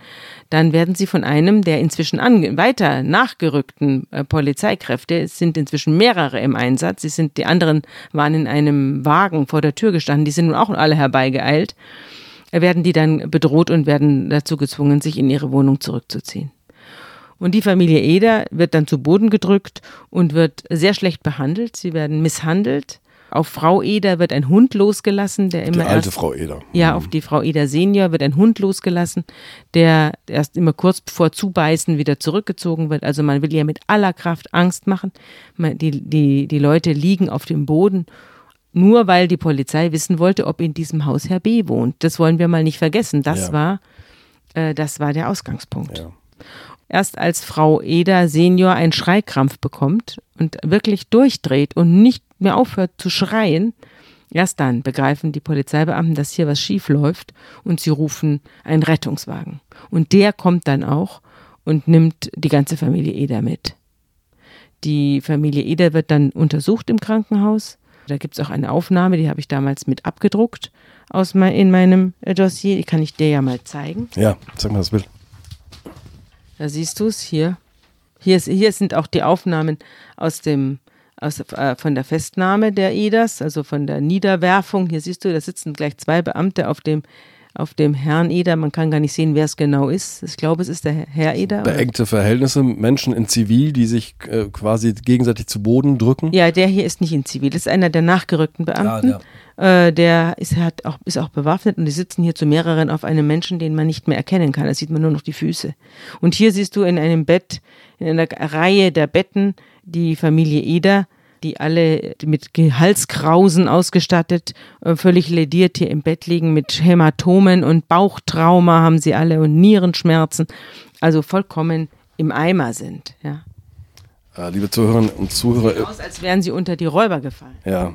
dann werden sie von einem der inzwischen weiter nachgerückten äh, Polizeikräfte, es sind inzwischen mehrere im Einsatz, sie sind, die anderen waren in einem Wagen vor der Tür gestanden, die sind nun auch alle herbeigeeilt, werden die dann bedroht und werden dazu gezwungen, sich in ihre Wohnung zurückzuziehen. Und die Familie Eder wird dann zu Boden gedrückt und wird sehr schlecht behandelt. Sie werden misshandelt. Auf Frau Eder wird ein Hund losgelassen, der immer die alte erst, Frau Eder. Ja, Mhm. auf die Frau Eder Senior wird ein Hund losgelassen, der erst immer kurz vor Zubeißen wieder zurückgezogen wird. Also man will ihr mit aller Kraft Angst machen. Die, die, die Leute liegen auf dem Boden, nur weil die Polizei wissen wollte, ob in diesem Haus Herr B. wohnt. Das wollen wir mal nicht vergessen. Das Ja. war, äh, das war der Ausgangspunkt. Ja. Erst als Frau Eder Senior einen Schreikrampf bekommt und wirklich durchdreht und nicht mehr aufhört zu schreien, erst dann begreifen die Polizeibeamten, dass hier was schief läuft und sie rufen einen Rettungswagen. Und der kommt dann auch und nimmt die ganze Familie Eder mit. Die Familie Eder wird dann untersucht im Krankenhaus. Da gibt es auch eine Aufnahme, die habe ich damals mit abgedruckt aus mein, in meinem Dossier. Die kann ich dir ja mal zeigen. ja, sag mal das Bild. Da siehst du es hier. Hier, ist, hier sind auch die Aufnahmen aus dem, aus, äh, von der Festnahme der EDAS, also von der Niederwerfung. Hier siehst du, da sitzen gleich zwei Beamte auf dem, auf dem Herrn Eder. Man kann gar nicht sehen, wer es genau ist. Ich glaube, es ist der Herr Eder. Beengte Verhältnisse, Menschen in Zivil, die sich äh, quasi gegenseitig zu Boden drücken. Ja, der hier ist nicht in Zivil. Das ist einer der nachgerückten Beamten. Äh, der ist, hat auch, ist auch bewaffnet und die sitzen hier zu mehreren auf einem Menschen, den man nicht mehr erkennen kann. Da sieht man nur noch die Füße. Und hier siehst du in einem Bett, in einer Reihe der Betten, die Familie Eder, die alle mit Halskrausen ausgestattet, äh, völlig lediert hier im Bett liegen mit Hämatomen und Bauchtrauma haben sie alle und Nierenschmerzen. Also vollkommen im Eimer sind. Ja. Äh, liebe Zuhörerinnen und Zuhörer, äh, Aus, als wären sie unter die Räuber gefallen. Ja.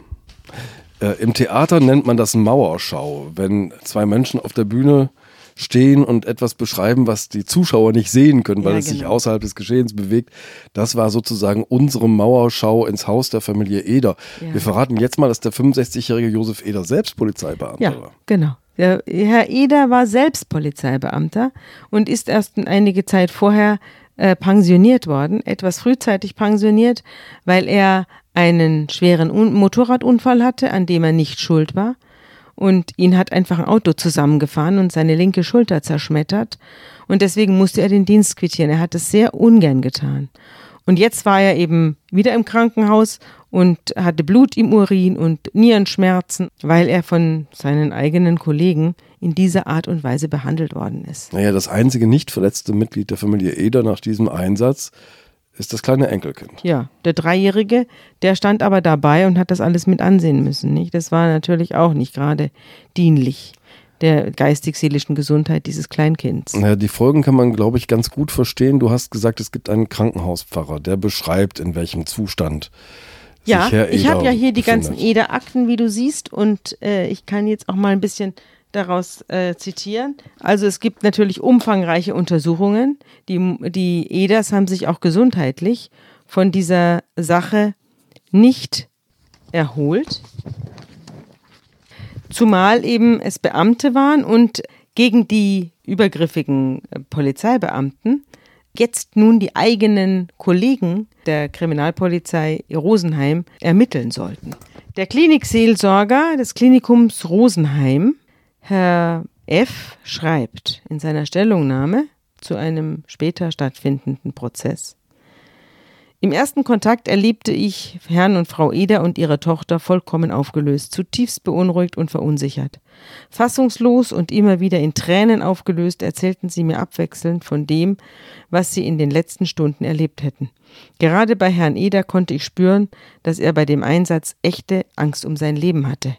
Äh, Im Theater nennt man das Mauerschau, wenn zwei Menschen auf der Bühne stehen und etwas beschreiben, was die Zuschauer nicht sehen können, weil Ja, es sich genau. außerhalb des Geschehens bewegt. Das war sozusagen unsere Mauerschau ins Haus der Familie Eder. Ja. Wir verraten jetzt mal, dass der 65-jährige Josef Eder selbst Polizeibeamter Ja, war. genau. Der Herr Eder war selbst Polizeibeamter und ist erst einige Zeit vorher äh, pensioniert worden, etwas frühzeitig pensioniert, weil er einen schweren Un Motorradunfall hatte, an dem er nicht schuld war. Und ihn hat einfach ein Auto zusammengefahren und seine linke Schulter zerschmettert. Und deswegen musste er den Dienst quittieren. Er hat es sehr ungern getan. Und jetzt war er eben wieder im Krankenhaus und hatte Blut im Urin und Nierenschmerzen, weil er von seinen eigenen Kollegen in dieser Art und Weise behandelt worden ist. Naja, das einzige nicht verletzte Mitglied der Familie Eder nach diesem Einsatz ist das kleine Enkelkind. Ja, der Dreijährige, der stand aber dabei und hat das alles mit ansehen müssen. Nicht? Das war natürlich auch nicht gerade dienlich der geistig-seelischen Gesundheit dieses Kleinkinds. Naja, die Folgen kann man, glaube ich, ganz gut verstehen. Du hast gesagt, es gibt einen Krankenhauspfarrer, der beschreibt, in welchem Zustand Ja, ich habe ja hier die befindet. ganzen Eder-Akten, wie du siehst, und äh, ich kann jetzt auch mal ein bisschen daraus äh, zitieren. Also es gibt natürlich umfangreiche Untersuchungen. Die, die Eders haben sich auch gesundheitlich von dieser Sache nicht erholt. Zumal eben es Beamte waren und gegen die übergriffigen äh, Polizeibeamten jetzt nun die eigenen Kollegen der Kriminalpolizei Rosenheim ermitteln sollten. Der Klinikseelsorger des Klinikums Rosenheim, Herr F., schreibt in seiner Stellungnahme zu einem später stattfindenden Prozess. Im ersten Kontakt erlebte ich Herrn und Frau Eder und ihre Tochter vollkommen aufgelöst, zutiefst beunruhigt und verunsichert. Fassungslos und immer wieder in Tränen aufgelöst erzählten sie mir abwechselnd von dem, was sie in den letzten Stunden erlebt hätten. Gerade bei Herrn Eder konnte ich spüren, dass er bei dem Einsatz echte Angst um sein Leben hatte.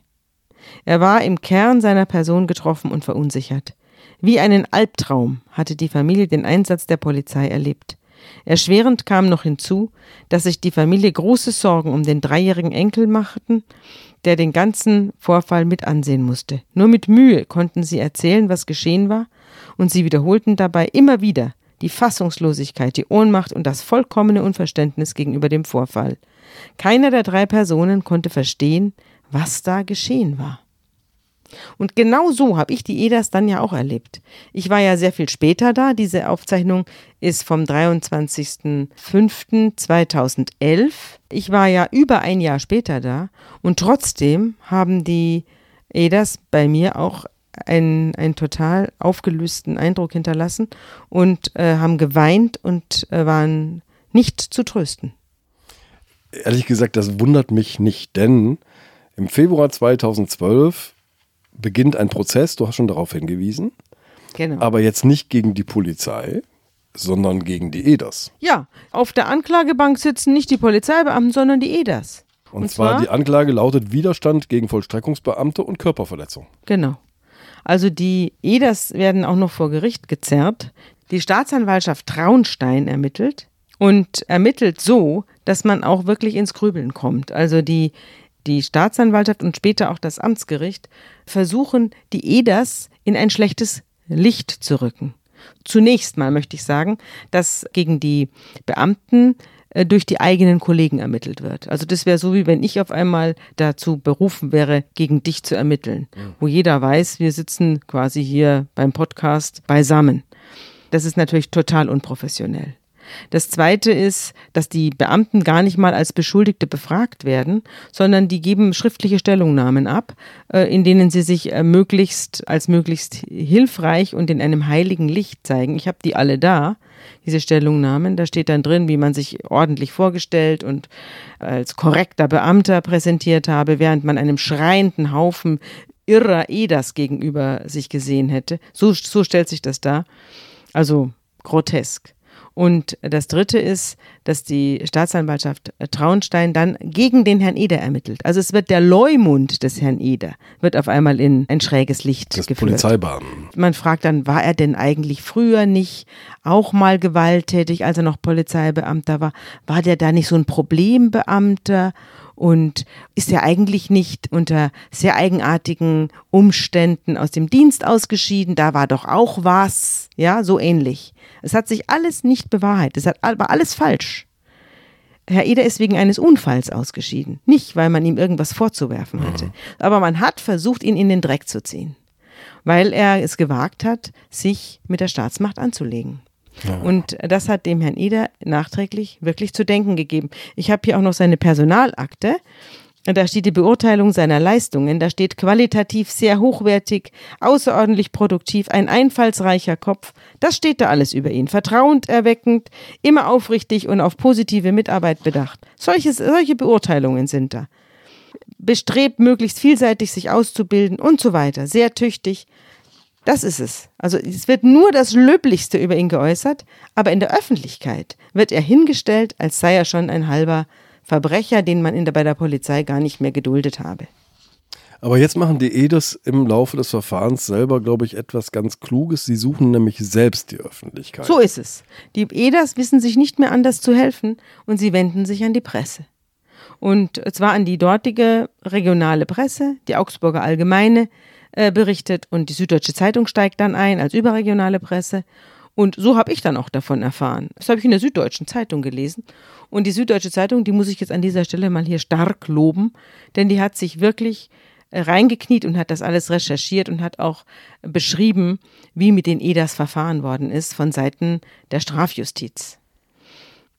Er war im Kern seiner Person getroffen und verunsichert. Wie einen Albtraum hatte die Familie den Einsatz der Polizei erlebt. Erschwerend kam noch hinzu, dass sich die Familie große Sorgen um den dreijährigen Enkel machten, der den ganzen Vorfall mit ansehen musste. Nur mit Mühe konnten sie erzählen, was geschehen war, und sie wiederholten dabei immer wieder die Fassungslosigkeit, die Ohnmacht und das vollkommene Unverständnis gegenüber dem Vorfall. Keiner der drei Personen konnte verstehen, was da geschehen war. Und genau so habe ich die EDAS dann ja auch erlebt. Ich war ja sehr viel später da. Diese Aufzeichnung ist vom 23.05.2011. Ich war ja über ein Jahr später da und trotzdem haben die EDAS bei mir auch einen, einen total aufgelösten Eindruck hinterlassen und äh, haben geweint und äh, waren nicht zu trösten. Ehrlich gesagt, das wundert mich nicht, denn im Februar 2012 beginnt ein Prozess, du hast schon darauf hingewiesen. Genau. Aber jetzt nicht gegen die Polizei, sondern gegen die EDAS. Ja, auf der Anklagebank sitzen nicht die Polizeibeamten, sondern die EDAS. Und, und zwar, zwar die Anklage lautet Widerstand gegen Vollstreckungsbeamte und Körperverletzung. Genau. Also die EDAS werden auch noch vor Gericht gezerrt. Die Staatsanwaltschaft Traunstein ermittelt und ermittelt so, dass man auch wirklich ins Grübeln kommt. Also die die Staatsanwaltschaft und später auch das Amtsgericht versuchen, die EDAS in ein schlechtes Licht zu rücken. Zunächst mal möchte ich sagen, dass gegen die Beamten äh, durch die eigenen Kollegen ermittelt wird. Also das wäre so, wie wenn ich auf einmal dazu berufen wäre, gegen dich zu ermitteln, mhm. wo jeder weiß, wir sitzen quasi hier beim Podcast beisammen. Das ist natürlich total unprofessionell. Das Zweite ist, dass die Beamten gar nicht mal als Beschuldigte befragt werden, sondern die geben schriftliche Stellungnahmen ab, äh, in denen sie sich äh, möglichst als möglichst hilfreich und in einem heiligen Licht zeigen. Ich habe die alle da, diese Stellungnahmen. Da steht dann drin, wie man sich ordentlich vorgestellt und als korrekter Beamter präsentiert habe, während man einem schreienden Haufen irrer EDAS gegenüber sich gesehen hätte. So, so stellt sich das dar. Also grotesk. Und das Dritte ist, dass die Staatsanwaltschaft Traunstein dann gegen den Herrn Eder ermittelt. Also es wird der Leumund des Herrn Eder, wird auf einmal in ein schräges Licht des geführt. Polizeibeamten. Man fragt dann, war er denn eigentlich früher nicht auch mal gewalttätig, als er noch Polizeibeamter war? War der da nicht so ein Problembeamter? Und ist er eigentlich nicht unter sehr eigenartigen Umständen aus dem Dienst ausgeschieden. Da war doch auch was, ja, so ähnlich. Es hat sich alles nicht bewahrheitet. Es hat, war alles falsch. Herr Eder ist wegen eines Unfalls ausgeschieden. Nicht, weil man ihm irgendwas vorzuwerfen hatte. Mhm. Aber man hat versucht, ihn in den Dreck zu ziehen. Weil er es gewagt hat, sich mit der Staatsmacht anzulegen. Und das hat dem Herrn Eder nachträglich wirklich zu denken gegeben. Ich habe hier auch noch seine Personalakte. Da steht die Beurteilung seiner Leistungen. Da steht qualitativ sehr hochwertig, außerordentlich produktiv, ein einfallsreicher Kopf. Das steht da alles über ihn. Vertrauend erweckend, immer aufrichtig und auf positive Mitarbeit bedacht. Solche, solche Beurteilungen sind da. Bestrebt, möglichst vielseitig sich auszubilden und so weiter. Sehr tüchtig. Das ist es. Also es wird nur das Löblichste über ihn geäußert, aber in der Öffentlichkeit wird er hingestellt, als sei er schon ein halber Verbrecher, den man in der, bei der Polizei gar nicht mehr geduldet habe. Aber jetzt machen die EDES im Laufe des Verfahrens selber, glaube ich, etwas ganz Kluges. Sie suchen nämlich selbst die Öffentlichkeit. So ist es. Die EDAs wissen sich nicht mehr anders zu helfen und sie wenden sich an die Presse. Und zwar an die dortige regionale Presse, die Augsburger Allgemeine, äh, berichtet und die Süddeutsche Zeitung steigt dann ein als überregionale Presse. Und so habe ich dann auch davon erfahren. Das habe ich in der Süddeutschen Zeitung gelesen. Und die Süddeutsche Zeitung, die muss ich jetzt an dieser Stelle mal hier stark loben, denn die hat sich wirklich äh, reingekniet und hat das alles recherchiert und hat auch beschrieben, wie mit den EDAs verfahren worden ist von Seiten der Strafjustiz.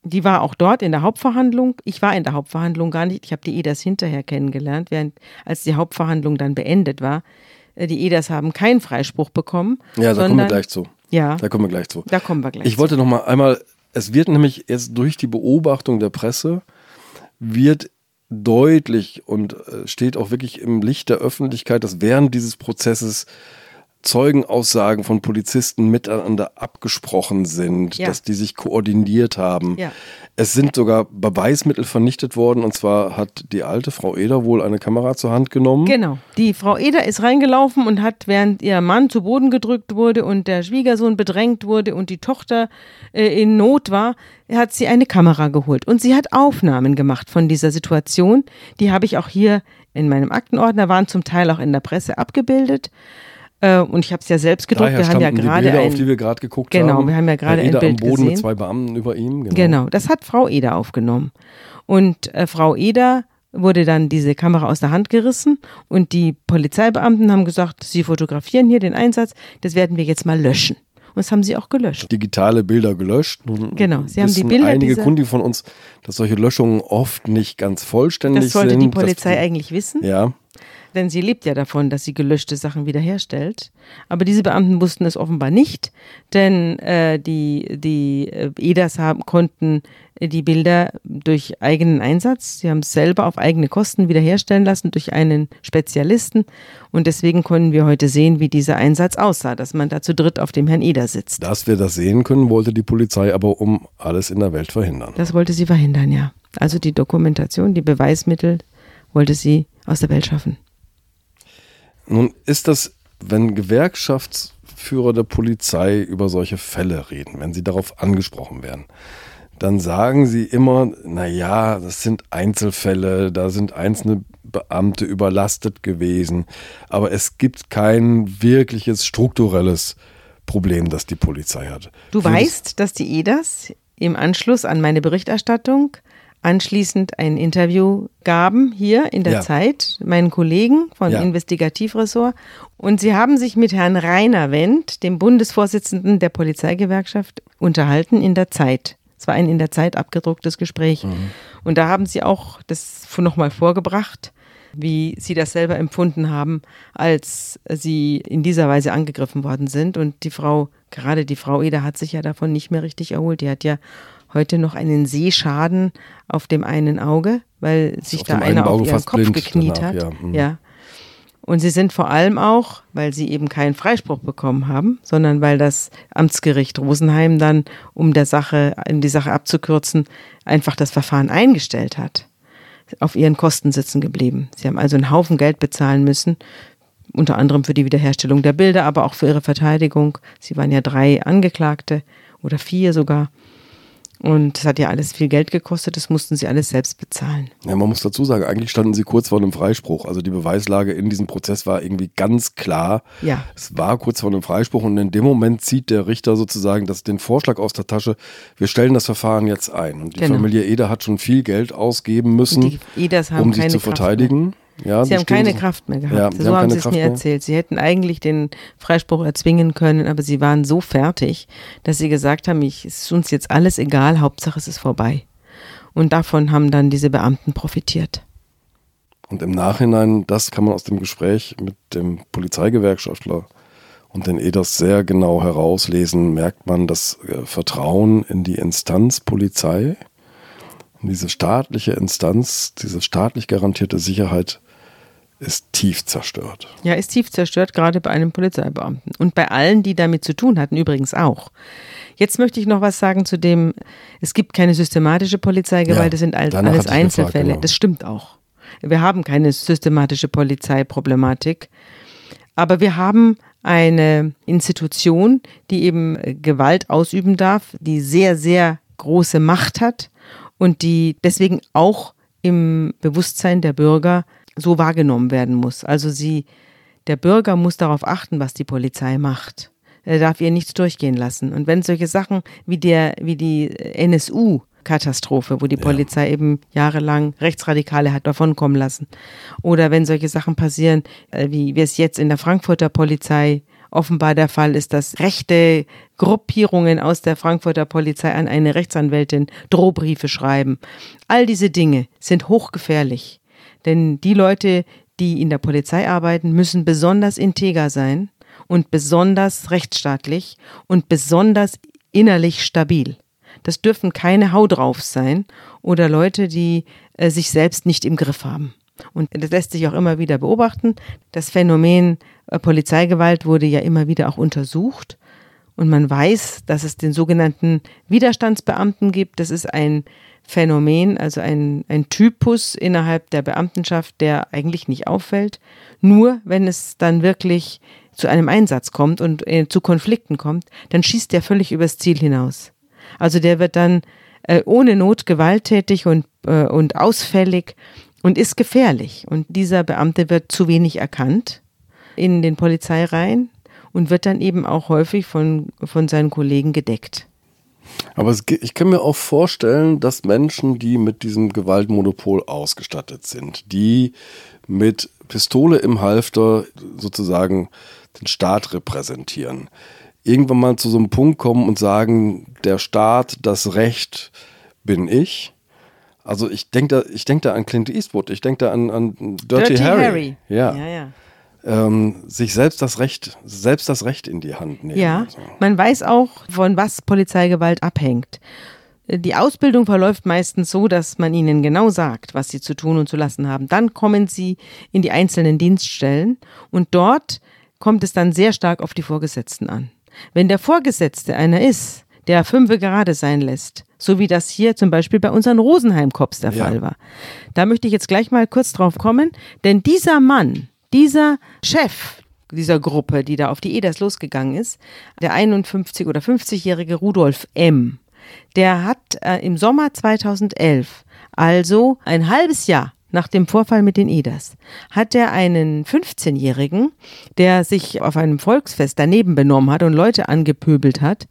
Die war auch dort in der Hauptverhandlung. Ich war in der Hauptverhandlung gar nicht. Ich habe die EDAs hinterher kennengelernt, während als die Hauptverhandlung dann beendet war. Äh, die EDAs haben keinen Freispruch bekommen. Ja, da kommen wir gleich zu. Ja. Da kommen wir gleich zu. Da kommen wir gleich Ich zu. wollte noch mal einmal, es wird nämlich jetzt durch die Beobachtung der Presse, wird deutlich und äh, steht auch wirklich im Licht der Öffentlichkeit, dass während dieses Prozesses Zeugenaussagen von Polizisten miteinander abgesprochen sind, Ja. dass die sich koordiniert haben. Ja. Es sind sogar Beweismittel vernichtet worden und zwar hat die alte Frau Eder wohl eine Kamera zur Hand genommen. Genau. Die Frau Eder ist reingelaufen und hat, während ihr Mann zu Boden gedrückt wurde und der Schwiegersohn bedrängt wurde und die Tochter äh, in Not war, hat sie eine Kamera geholt. Und sie hat Aufnahmen gemacht von dieser Situation. Die habe ich auch hier in meinem Aktenordner, waren zum Teil auch in der Presse abgebildet. Äh, und ich habe es ja selbst gedruckt. Daher wir haben ja standen die gerade Bilder, ein, auf die wir gerade geguckt Genau, haben. wir haben ja gerade ein Bild am Boden mit gesehen. zwei Beamten über ihm. Genau. Genau, das hat Frau Eder aufgenommen. Und äh, Frau Eder wurde dann diese Kamera aus der Hand gerissen und die Polizeibeamten haben gesagt, sie fotografieren hier den Einsatz, das werden wir jetzt mal löschen. Und das haben sie auch gelöscht. digitale Bilder gelöscht. Nun Genau, Sie haben die Bilder einige Kunden von uns, dass solche Löschungen oft nicht ganz vollständig Das sollte sind. die Polizei dass, eigentlich wissen, Ja, denn sie lebt ja davon, dass sie gelöschte Sachen wiederherstellt. Aber diese Beamten wussten es offenbar nicht, denn äh, die, die äh, EDAs haben, konnten äh, die Bilder durch eigenen Einsatz, sie haben es selber auf eigene Kosten wiederherstellen lassen durch einen Spezialisten. Und deswegen können wir heute sehen, wie dieser Einsatz aussah, dass man da zu dritt auf dem Herrn Eder sitzt. dass wir das sehen können, wollte die Polizei aber um alles in der Welt verhindern. Das wollte sie verhindern, ja. Also die Dokumentation, die Beweismittel wollte sie aus der Welt schaffen. Nun ist das, wenn Gewerkschaftsführer der Polizei über solche Fälle reden, wenn sie darauf angesprochen werden, dann sagen sie immer, na ja, das sind Einzelfälle, da sind einzelne Beamte überlastet gewesen, aber es gibt kein wirkliches strukturelles Problem, das die Polizei hat. Du weißt, dass die EDAS im Anschluss an meine Berichterstattung anschließend ein Interview gaben hier in der Ja. Zeit, meinen Kollegen von Ja. Investigativressort. Und sie haben sich mit Herrn Rainer Wendt, dem Bundesvorsitzenden der Polizeigewerkschaft, unterhalten in der Zeit. Es war ein in der Zeit abgedrucktes Gespräch. Und da haben sie auch das nochmal vorgebracht, wie sie das selber empfunden haben, als sie in dieser Weise angegriffen worden sind. Und die Frau, gerade die Frau Eder, hat sich ja davon nicht mehr richtig erholt. Die hat ja heute noch einen Sehschaden auf dem einen Auge, weil sich da einer auf ihren Kopf gekniet danach, hat. ja. Mhm. ja. Und sie sind vor allem auch, weil sie eben keinen Freispruch bekommen haben, sondern weil das Amtsgericht Rosenheim dann, um der Sache, um die Sache abzukürzen, einfach das Verfahren eingestellt hat, auf ihren Kosten sitzen geblieben. Sie haben also einen Haufen Geld bezahlen müssen, unter anderem für die Wiederherstellung der Bilder, aber auch für ihre Verteidigung. Sie waren ja drei Angeklagte oder vier sogar. Und es hat ja alles viel Geld gekostet, das mussten sie alles selbst bezahlen. Ja, man muss dazu sagen, eigentlich standen sie kurz vor einem Freispruch. Also die Beweislage in diesem Prozess war irgendwie ganz klar. Ja. Es war kurz vor einem Freispruch und in dem Moment zieht der Richter sozusagen das, den Vorschlag aus der Tasche, wir stellen das Verfahren jetzt ein. Und die Genau. Familie Eder hat schon viel Geld ausgeben müssen, um sich zu verteidigen. Ja, Sie haben keine so- Kraft mehr gehabt. Ja, so haben haben sie es mir erzählt. Sie hätten eigentlich den Freispruch erzwingen können, aber sie waren so fertig, dass sie gesagt haben, ich, es ist uns jetzt alles egal, Hauptsache es ist vorbei. Und davon haben dann diese Beamten profitiert. Und im Nachhinein, das kann man aus dem Gespräch mit dem Polizeigewerkschaftler und den Eders sehr genau herauslesen, merkt man das äh, Vertrauen in die Instanz Polizei, in diese staatliche Instanz, diese staatlich garantierte Sicherheit ist tief zerstört. Ja, ist tief zerstört, gerade bei einem Polizeibeamten. Und bei allen, die damit zu tun hatten, übrigens auch. Jetzt möchte ich noch was sagen zu dem, es gibt keine systematische Polizeigewalt, Ja, das sind all, alles ich gefragt, Einzelfälle. genau. Das stimmt auch. Wir haben keine systematische Polizeiproblematik. Aber wir haben eine Institution, die eben äh, Gewalt ausüben darf, die sehr, sehr große Macht hat und die deswegen auch im Bewusstsein der Bürger so wahrgenommen werden muss. Also sie, der Bürger muss darauf achten, was die Polizei macht. Er darf ihr nichts durchgehen lassen. Und wenn solche Sachen wie der, wie die NSU Katastrophe, wo die Polizei eben jahrelang Rechtsradikale hat davonkommen lassen. Oder wenn solche Sachen passieren, äh, wie wir es jetzt in der Frankfurter Polizei offenbar der Fall ist, dass rechte Gruppierungen aus der Frankfurter Polizei an eine Rechtsanwältin Drohbriefe schreiben. All diese Dinge sind hochgefährlich. Denn die Leute, die in der Polizei arbeiten, müssen besonders integer sein und besonders rechtsstaatlich und besonders innerlich stabil. Das dürfen keine Hau drauf sein oder Leute, die äh, sich selbst nicht im Griff haben. Und das lässt sich auch immer wieder beobachten. Das Phänomen äh, Polizeigewalt wurde ja immer wieder auch untersucht. Und man weiß, dass es den sogenannten Widerstandsbeamten gibt. Das ist ein Phänomen, also ein, ein Typus innerhalb der Beamtenschaft, der eigentlich nicht auffällt. Nur wenn es dann wirklich zu einem Einsatz kommt und äh, zu Konflikten kommt, dann schießt der völlig übers Ziel hinaus. Also der wird dann äh, ohne Not gewalttätig und, äh, und ausfällig und ist gefährlich. Und dieser Beamte wird zu wenig erkannt in den Polizeireihen und wird dann eben auch häufig von, von seinen Kollegen gedeckt. Aber es, ich kann mir auch vorstellen, dass Menschen, die mit diesem Gewaltmonopol ausgestattet sind, die mit Pistole im Halfter sozusagen den Staat repräsentieren, irgendwann mal zu so einem Punkt kommen und sagen, der Staat, das Recht bin ich. Also ich denke da, denk da an Clint Eastwood, ich denke da an, an Dirty, Dirty Harry. Harry. Ja. ja, ja ähm, sich selbst das Recht, selbst das Recht in die Hand nehmen. Ja, man weiß auch, von was Polizeigewalt abhängt. Die Ausbildung verläuft meistens so, dass man ihnen genau sagt, was sie zu tun und zu lassen haben. Dann kommen sie in die einzelnen Dienststellen und dort kommt es dann sehr stark auf die Vorgesetzten an. Wenn der Vorgesetzte einer ist, der fünfe gerade sein lässt, so wie das hier zum Beispiel bei unseren Rosenheim-Cops der ja. Fall war. Da möchte ich jetzt gleich mal kurz drauf kommen, denn dieser Mann, dieser Chef dieser Gruppe, die da auf die EDAS losgegangen ist, der 51 oder 50-jährige Rudolf M., der hat äh, im Sommer 2011, also ein halbes Jahr nach dem Vorfall mit den EDAS, hat er einen 15-Jährigen, der sich auf einem Volksfest daneben benommen hat und Leute angepöbelt hat,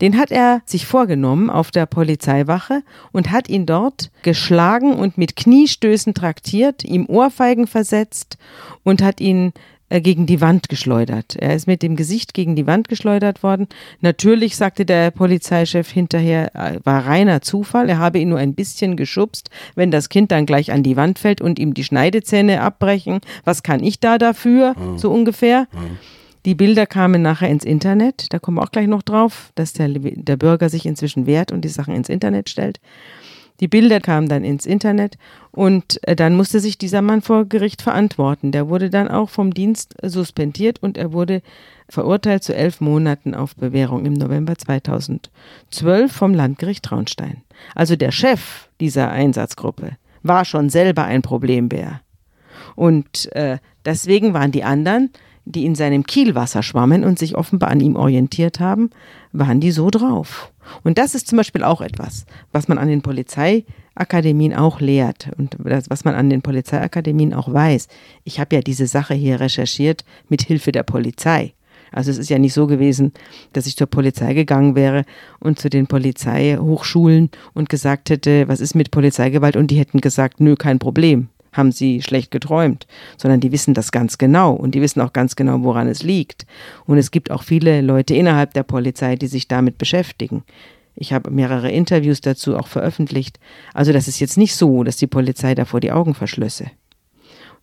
den hat er sich vorgenommen auf der Polizeiwache und hat ihn dort geschlagen und mit Kniestößen traktiert, ihm Ohrfeigen versetzt und hat ihn äh, gegen die Wand geschleudert. Er ist mit dem Gesicht gegen die Wand geschleudert worden. Natürlich sagte der Polizeichef hinterher, äh, war reiner Zufall. Er habe ihn nur ein bisschen geschubst. Wenn das Kind dann gleich an die Wand fällt und ihm die Schneidezähne abbrechen, was kann ich da dafür? Mhm. So ungefähr. Mhm. Die Bilder kamen nachher ins Internet. Da kommen wir auch gleich noch drauf, dass der, der Bürger sich inzwischen wehrt und die Sachen ins Internet stellt. Die Bilder kamen dann ins Internet und äh, dann musste sich dieser Mann vor Gericht verantworten. Der wurde dann auch vom Dienst suspendiert und er wurde verurteilt zu elf Monaten auf Bewährung im November 2012 vom Landgericht Traunstein. Also der Chef dieser Einsatzgruppe war schon selber ein Problembär. Und äh, deswegen waren die anderen, die in seinem Kielwasser schwammen und sich offenbar an ihm orientiert haben, waren die so drauf. Und das ist zum Beispiel auch etwas, was man an den Polizeiakademien auch lehrt und das, was man an den Polizeiakademien auch weiß. Ich habe ja diese Sache hier recherchiert mit Hilfe der Polizei. Also es ist ja nicht so gewesen, dass ich zur Polizei gegangen wäre und zu den Polizeihochschulen und gesagt hätte, was ist mit Polizeigewalt? Und die hätten gesagt, nö, kein Problem haben sie schlecht geträumt, sondern die wissen das ganz genau und die wissen auch ganz genau, woran es liegt. Und es gibt auch viele Leute innerhalb der Polizei, die sich damit beschäftigen. Ich habe mehrere Interviews dazu auch veröffentlicht. Also das ist jetzt nicht so, dass die Polizei davor die Augen verschlösse.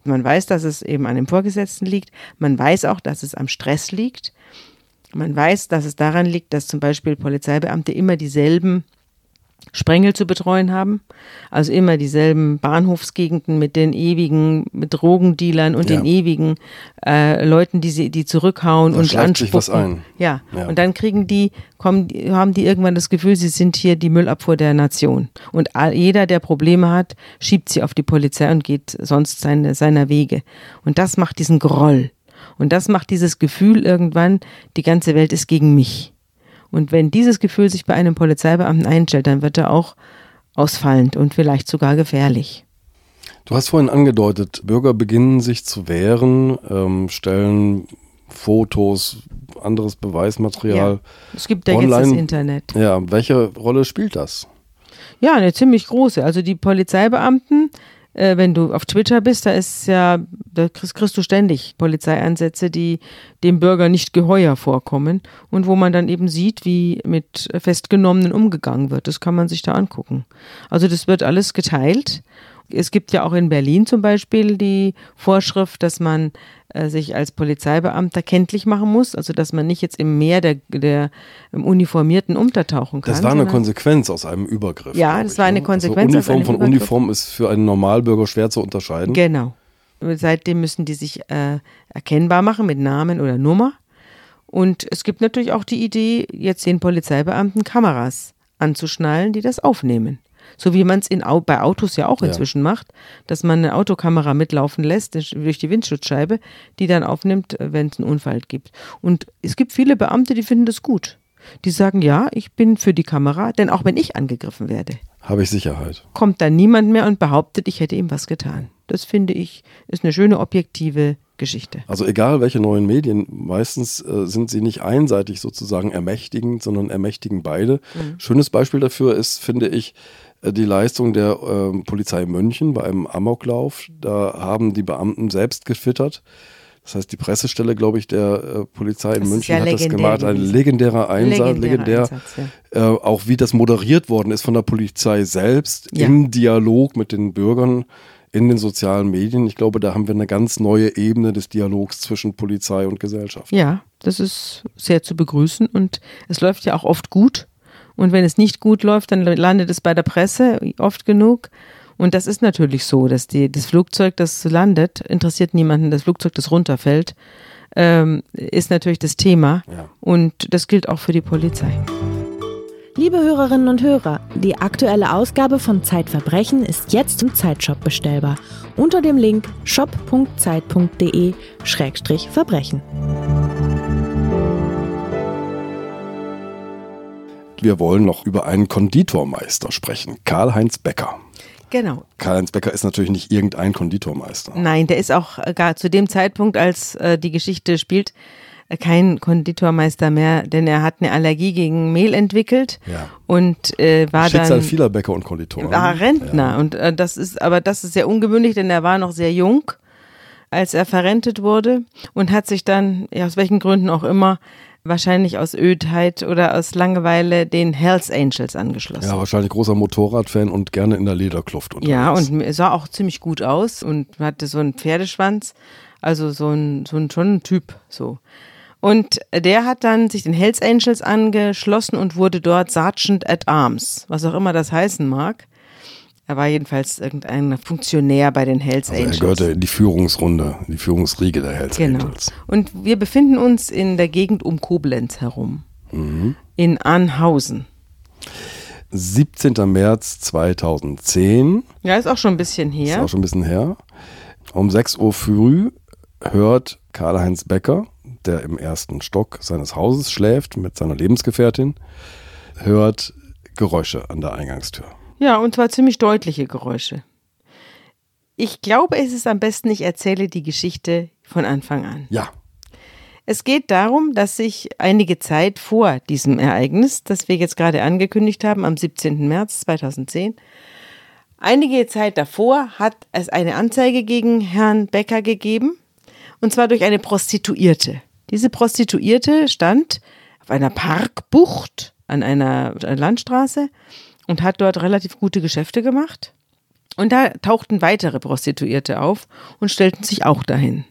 Man weiß, dass es eben an dem Vorgesetzten liegt. Man weiß auch, dass es am Stress liegt. Man weiß, dass es daran liegt, dass zum Beispiel Polizeibeamte immer dieselben Sprengel zu betreuen haben. Also immer dieselben Bahnhofsgegenden mit den ewigen mit Drogendealern und ja. den ewigen äh, Leuten, die sie, die zurückhauen da und anspucken. was ein. Ja. ja. Und dann kriegen die, kommen, haben die irgendwann das Gefühl, sie sind hier die Müllabfuhr der Nation. Und jeder, der Probleme hat, schiebt sie auf die Polizei und geht sonst seine, seiner Wege. Und das macht diesen Groll. Und das macht dieses Gefühl irgendwann, die ganze Welt ist gegen mich. Und wenn dieses Gefühl sich bei einem Polizeibeamten einstellt, dann wird er auch ausfallend und vielleicht sogar gefährlich. Du hast vorhin angedeutet, Bürger beginnen sich zu wehren, ähm, stellen Fotos, anderes Beweismaterial. Ja, es gibt ja online. jetzt das Internet. Ja, welche Rolle spielt das? Ja, eine ziemlich große. Also die Polizeibeamten äh, wenn du auf Twitter bist, da ist ja, da kriegst, kriegst du ständig Polizeieinsätze, die dem Bürger nicht geheuer vorkommen und wo man dann eben sieht, wie mit Festgenommenen umgegangen wird. Das kann man sich da angucken. Also das wird alles geteilt Es gibt ja auch in Berlin zum Beispiel die Vorschrift, dass man äh, sich als Polizeibeamter kenntlich machen muss, also dass man nicht jetzt im Meer der, der im Uniformierten untertauchen kann. Das war eine Konsequenz aus einem Übergriff. Ja, das war eine ne? Konsequenz. Also Uniform von Übergriff. Uniform ist für einen Normalbürger schwer zu unterscheiden. Genau. Seitdem müssen die sich äh, erkennbar machen mit Namen oder Nummer. Und es gibt natürlich auch die Idee, jetzt den Polizeibeamten Kameras anzuschnallen, die das aufnehmen. So wie man es bei Autos ja auch Ja. inzwischen macht, dass man eine Autokamera mitlaufen lässt durch die Windschutzscheibe, die dann aufnimmt, wenn es einen Unfall gibt. Und es gibt viele Beamte, die finden das gut. Die sagen, ja, ich bin für die Kamera, denn auch wenn ich angegriffen werde, Habe ich Sicherheit. kommt dann niemand mehr und behauptet, ich hätte ihm was getan. Das finde ich, ist eine schöne objektive Geschichte. Also egal welche neuen Medien, meistens äh, sind sie nicht einseitig sozusagen ermächtigend, sondern ermächtigen beide. Schönes Beispiel dafür ist, finde ich, äh, die Leistung der ähm, Polizei München bei einem Amoklauf. Da haben die Beamten selbst gefittert. Das heißt, die Pressestelle, glaube ich, der äh, Polizei in Das ist München ja hat das gemacht. Ein legendärer Einsatz, Legendärer legendär. Einsatz, ja. Äh, auch wie das moderiert worden ist von der Polizei selbst Ja. im Dialog mit den Bürgern in den sozialen Medien. Ich glaube, da haben wir eine ganz neue Ebene des Dialogs zwischen Polizei und Gesellschaft. Ja, das ist sehr zu begrüßen und es läuft ja auch oft gut. Und wenn es nicht gut läuft, dann landet es bei der Presse oft genug. Und das ist natürlich so, dass die, das Flugzeug, das landet, interessiert niemanden. Das Flugzeug, das runterfällt, ähm, ist natürlich das Thema. Ja. Und das gilt auch für die Polizei. Liebe Hörerinnen und Hörer, die aktuelle Ausgabe von Zeitverbrechen ist jetzt im Zeitshop bestellbar unter dem Link shop.zeit.de-verbrechen. Wir wollen noch über einen Konditormeister sprechen, Karl-Heinz Becker. Genau. Karl-Heinz Becker ist natürlich nicht irgendein Konditormeister. Nein, der ist auch äh, gar zu dem Zeitpunkt, als äh, die Geschichte spielt, äh, kein Konditormeister mehr, denn er hat eine Allergie gegen Mehl entwickelt Ja. und äh, war Schicksal dann vieler Bäcker und Konditoren. war Rentner und äh, das ist aber das ist sehr ungewöhnlich, denn er war noch sehr jung, als er verrentet wurde und hat sich dann ja, aus welchen Gründen auch immer wahrscheinlich aus Ödheit oder aus Langeweile den Hells Angels angeschlossen. Ja, wahrscheinlich großer Motorradfan und gerne in der Lederkluft unterwegs. Ja, und sah auch ziemlich gut aus und hatte so einen Pferdeschwanz, also so ein, so ein schon ein Typ so. Und der hat dann sich den Hells Angels angeschlossen und wurde dort Sergeant at Arms, was auch immer das heißen mag. Er war jedenfalls irgendein Funktionär bei den Hells Also er Angels. gehörte in die Führungsrunde, in die Führungsriege der Hells Genau. Angels. Und wir befinden uns in der Gegend um Koblenz herum. Mhm. In Anhausen. 17. März 2010, Ja, ist auch schon ein bisschen ist her. auch schon ein bisschen her. Um 6 Uhr früh hört Karl-Heinz Becker, der im ersten Stock seines Hauses schläft mit seiner Lebensgefährtin, hört Geräusche an der Eingangstür. Ja, und zwar ziemlich deutliche Geräusche. Ich glaube, es ist am besten, ich erzähle die Geschichte von Anfang an. Ja, Es geht darum, dass sich einige Zeit vor diesem Ereignis, das wir jetzt gerade angekündigt haben, am 17. März 2010, einige Zeit davor hat es eine Anzeige gegen Herrn Becker gegeben, und zwar durch eine Prostituierte. Diese Prostituierte stand auf einer Parkbucht an einer Landstraße und hat dort relativ gute Geschäfte gemacht. Und da tauchten weitere Prostituierte auf und stellten sich auch dahin.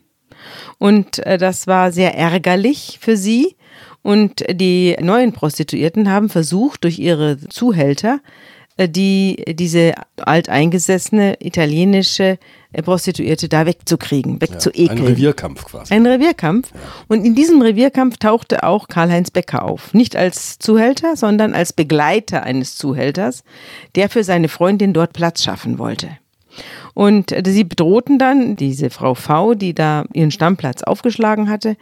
Und äh, das war sehr ärgerlich für sie. Und die neuen Prostituierten haben versucht, durch ihre Zuhälter, die, diese alteingesessene italienische äh, Prostituierte da wegzukriegen, ein wegzuekeln. Revierkampf quasi. Ein Revierkampf. Und in diesem Revierkampf tauchte auch Karl-Heinz Becker auf. Nicht als Zuhälter, sondern als Begleiter eines Zuhälters, der für seine Freundin dort Platz schaffen wollte. Und äh, sie bedrohten dann diese Frau V, die da ihren Stammplatz aufgeschlagen hatte,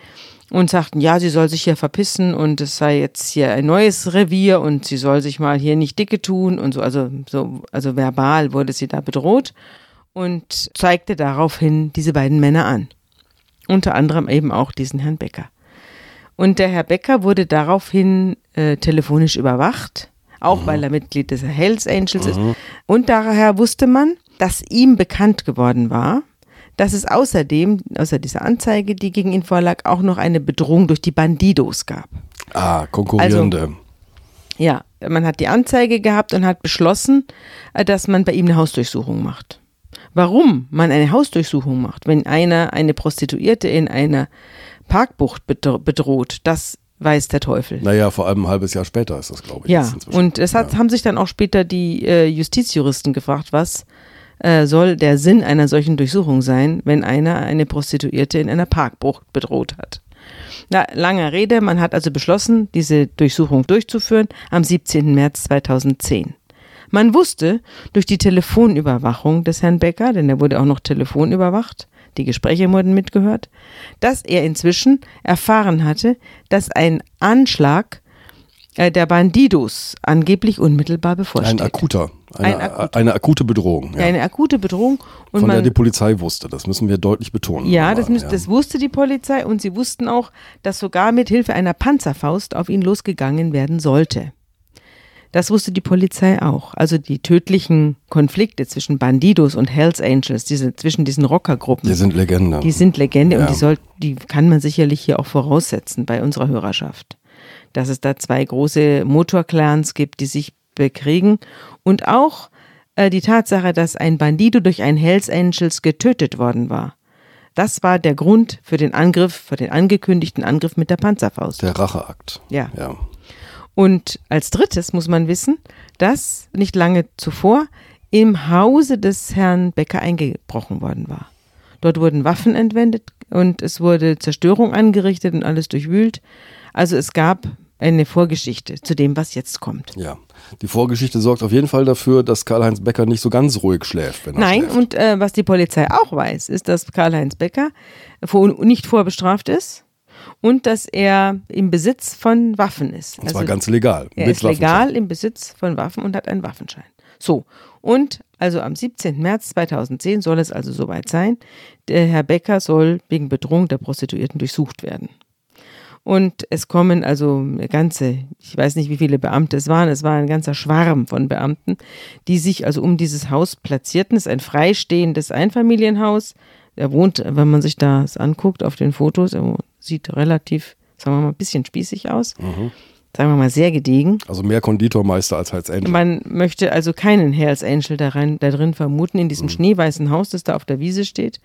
und sagten, ja, sie soll sich hier verpissen und es sei jetzt hier ein neues Revier und sie soll sich mal hier nicht dicke tun und so, also, so, also verbal wurde sie da bedroht und zeigte daraufhin diese beiden Männer an. Unter anderem eben auch diesen Herrn Becker. Und der Herr Becker wurde daraufhin äh, telefonisch überwacht, auch weil er Mitglied des Hells Angels ist. Und daher wusste man, dass ihm bekannt geworden war, dass es außerdem, außer dieser Anzeige, die gegen ihn vorlag, auch noch eine Bedrohung durch die Bandidos gab. Ah, konkurrierende. Ja, man hat die Anzeige gehabt und hat beschlossen, äh, dass man bei ihm eine Hausdurchsuchung macht. warum man eine Hausdurchsuchung macht, wenn einer eine Prostituierte in einer Parkbucht bedroht, das weiß der Teufel. Naja, vor allem ein halbes Jahr später ist das, glaube ich. Ja, und es hat, ja. haben sich dann auch später die äh, Justizjuristen gefragt, was äh, soll der Sinn einer solchen Durchsuchung sein, wenn einer eine Prostituierte in einer Parkbucht bedroht hat. Na, langer Rede, man hat also beschlossen, diese Durchsuchung durchzuführen am 17. März 2010. Man wusste durch die Telefonüberwachung des Herrn Becker, denn er wurde auch noch telefonüberwacht, die Gespräche wurden mitgehört, dass er inzwischen erfahren hatte, dass ein Anschlag äh, der Bandidos angeblich unmittelbar bevorsteht. Ein akuter, eine, ein akut. eine akute Bedrohung. Ja. Eine akute Bedrohung. Und Von man, der die Polizei wusste, das müssen wir deutlich betonen. Ja, das, müssen, ja. das wusste die Polizei und sie wussten auch, dass sogar mit Hilfe einer Panzerfaust auf ihn losgegangen werden sollte. Das wusste die Polizei auch. Also die tödlichen Konflikte zwischen Bandidos und Hells Angels, diese, zwischen diesen Rockergruppen. Die sind Legende. Die sind Legende ja. und die, soll, die kann man sicherlich hier auch voraussetzen bei unserer Hörerschaft. Dass es da zwei große Motorclans gibt, die sich bekriegen. Und auch äh, die Tatsache, dass ein Bandido durch ein Hells Angels getötet worden war. Das war der Grund für den Angriff, für den angekündigten Angriff mit der Panzerfaust. Der Racheakt. Ja. ja. Und als drittes muss man wissen, dass nicht lange zuvor im Hause des Herrn Becker eingebrochen worden war. Dort wurden Waffen entwendet und es wurde Zerstörung angerichtet und alles durchwühlt. Also es gab eine Vorgeschichte zu dem, was jetzt kommt. Ja, die Vorgeschichte sorgt auf jeden Fall dafür, dass Karl-Heinz Becker nicht so ganz ruhig schläft. Nein, schläft. und äh, was die Polizei auch weiß, ist, dass Karl-Heinz Becker nicht vorbestraft ist und dass er im Besitz von Waffen ist. Und zwar also, ganz legal. Er ist legal im Besitz von Waffen und hat einen Waffenschein. So, und also am 17. März 2010 soll es also soweit sein. Der Herr Becker soll wegen Bedrohung der Prostituierten durchsucht werden. Und es kommen also eine ganze, ich weiß nicht, wie viele Beamte es waren, es war ein ganzer Schwarm von Beamten, die sich also um dieses Haus platzierten. Es ist ein freistehendes Einfamilienhaus. Er wohnt, wenn man sich das anguckt auf den Fotos, er sieht relativ, sagen wir mal, ein bisschen spießig aus. Mhm. Sagen wir mal sehr gediegen. Also mehr Konditormeister als Hells Angel. Man möchte also keinen Hells Angel da, rein, da drin vermuten, in diesem mhm. schneeweißen Haus, das da auf der Wiese steht.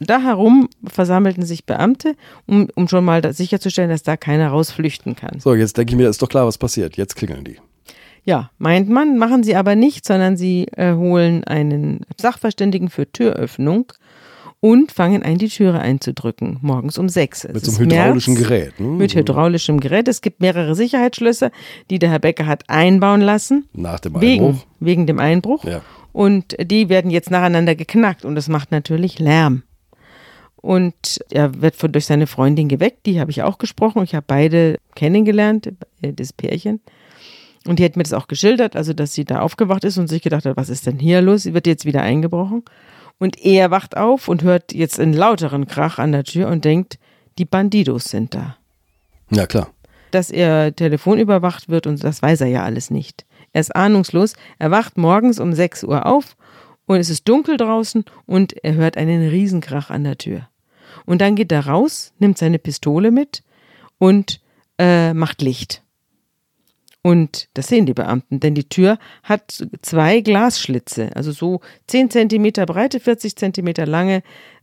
Da herum versammelten sich Beamte, um, um schon mal sicherzustellen, dass da keiner rausflüchten kann. So, jetzt denke ich mir, ist doch klar, was passiert. Jetzt klingeln die. Ja, meint man, machen sie aber nicht, sondern sie äh, holen einen Sachverständigen für Türöffnung und fangen an, die Türe einzudrücken, morgens um sechs. Es mit so einem hydraulischen März, Gerät. Ne? Mit hydraulischem Gerät. Es gibt mehrere Sicherheitsschlösser, die der Herr Becker hat einbauen lassen. Nach dem Einbruch. Wegen, wegen dem Einbruch. Ja. Und die werden jetzt nacheinander geknackt und das macht natürlich Lärm. Und er wird von, durch seine Freundin geweckt, die habe ich auch gesprochen. Ich habe beide kennengelernt, äh, das Pärchen. Und die hat mir das auch geschildert, also dass sie da aufgewacht ist und sich gedacht hat, was ist denn hier los? Sie wird jetzt wieder eingebrochen. Und er wacht auf und hört jetzt einen lauteren Krach an der Tür und denkt, die Bandidos sind da. Ja, klar. Dass er telefonüberwacht wird und das weiß er ja alles nicht. Er ist ahnungslos. Er wacht morgens um 6 Uhr auf und es ist dunkel draußen und er hört einen Riesenkrach an der Tür. Und dann geht er raus, nimmt seine Pistole mit und äh, macht Licht. Und das sehen die Beamten, denn die Tür hat zwei Glasschlitze, also so 10 Zentimeter breite, 40 Zentimeter lange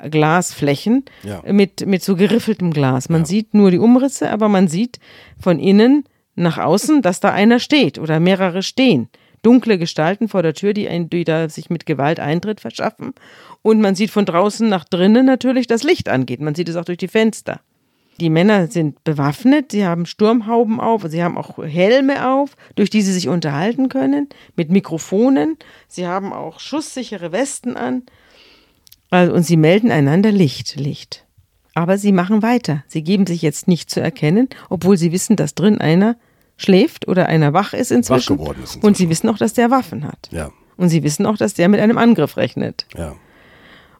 Glasflächen ja. mit, mit so geriffeltem Glas. Man ja. sieht nur die Umrisse, aber man sieht von innen nach außen, dass da einer steht oder mehrere stehen. Dunkle Gestalten vor der Tür, die, ein, die da sich mit Gewalt Eintritt verschaffen. Und man sieht von draußen nach drinnen natürlich, dass Licht angeht. Man sieht es auch durch die Fenster. Die Männer sind bewaffnet, sie haben Sturmhauben auf, sie haben auch Helme auf, durch die sie sich unterhalten können, mit Mikrofonen. Sie haben auch schusssichere Westen an. Also, und sie melden einander Licht, Licht. Aber sie machen weiter. Sie geben sich jetzt nicht zu erkennen, obwohl sie wissen, dass drin einer schläft oder einer wach ist inzwischen. Wach geworden ist inzwischen. Und sie wissen auch, dass der Waffen hat. Ja. Und sie wissen auch, dass der mit einem Angriff rechnet. Ja.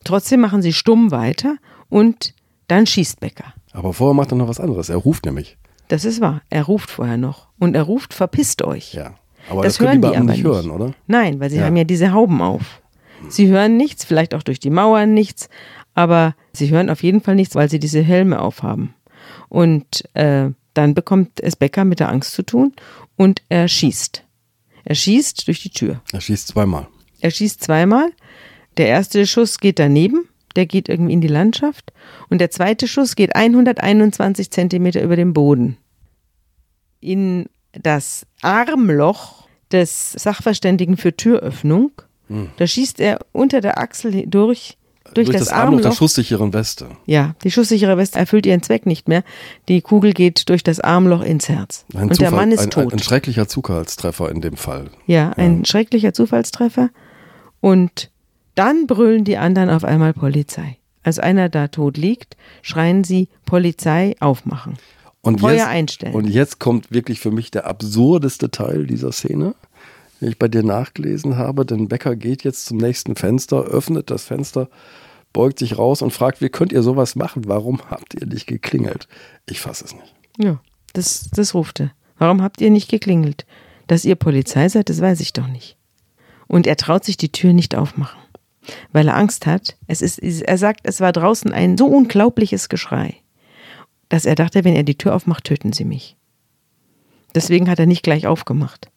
Trotzdem machen sie stumm weiter und dann schießt Becker. Aber vorher macht er noch was anderes. Er ruft nämlich. Das ist wahr. Er ruft vorher noch. Und er ruft, verpisst euch. Ja. Aber das, das hören die, die aber nicht hören, oder? Nein, weil sie ja. haben ja diese Hauben auf. Sie hören nichts, vielleicht auch durch die Mauern nichts, aber sie hören auf jeden Fall nichts, weil sie diese Helme aufhaben. Und äh, dann bekommt es Becker mit der Angst zu tun und er schießt. Er schießt durch die Tür. Er schießt zweimal. Er schießt zweimal Der erste Schuss geht daneben, der geht irgendwie in die Landschaft und der zweite Schuss geht 121 Zentimeter über dem Boden. In das Armloch des Sachverständigen für Türöffnung. Hm. Da schießt er unter der Achsel durch, durch, das, Armloch der schusssicheren Weste. Ja, die schusssichere Weste erfüllt ihren Zweck nicht mehr. Die Kugel geht durch das Armloch ins Herz. Ein und der Zufall- Mann ist ein, tot. Ein, ein schrecklicher Zufallstreffer in dem Fall. Ja, ein schrecklicher Zufallstreffer. Und dann brüllen die anderen auf einmal Polizei. Als einer da tot liegt, schreien sie Polizei aufmachen. Und Feuer jetzt, einstellen. Und jetzt kommt wirklich für mich der absurdeste Teil dieser Szene, den ich bei dir nachgelesen habe. Denn Becker geht jetzt zum nächsten Fenster, öffnet das Fenster, beugt sich raus und fragt, wie könnt ihr sowas machen? Warum habt ihr nicht geklingelt? Ich fasse es nicht. Ja, das, das er. Warum habt ihr nicht geklingelt? Dass ihr Polizei seid, das weiß ich doch nicht. Und er traut sich die Tür nicht aufmachen, weil er Angst hat. Es ist, er sagt, es war draußen ein so unglaubliches Geschrei, dass er dachte, wenn er die Tür aufmacht, töten sie mich. Deswegen hat er nicht gleich aufgemacht.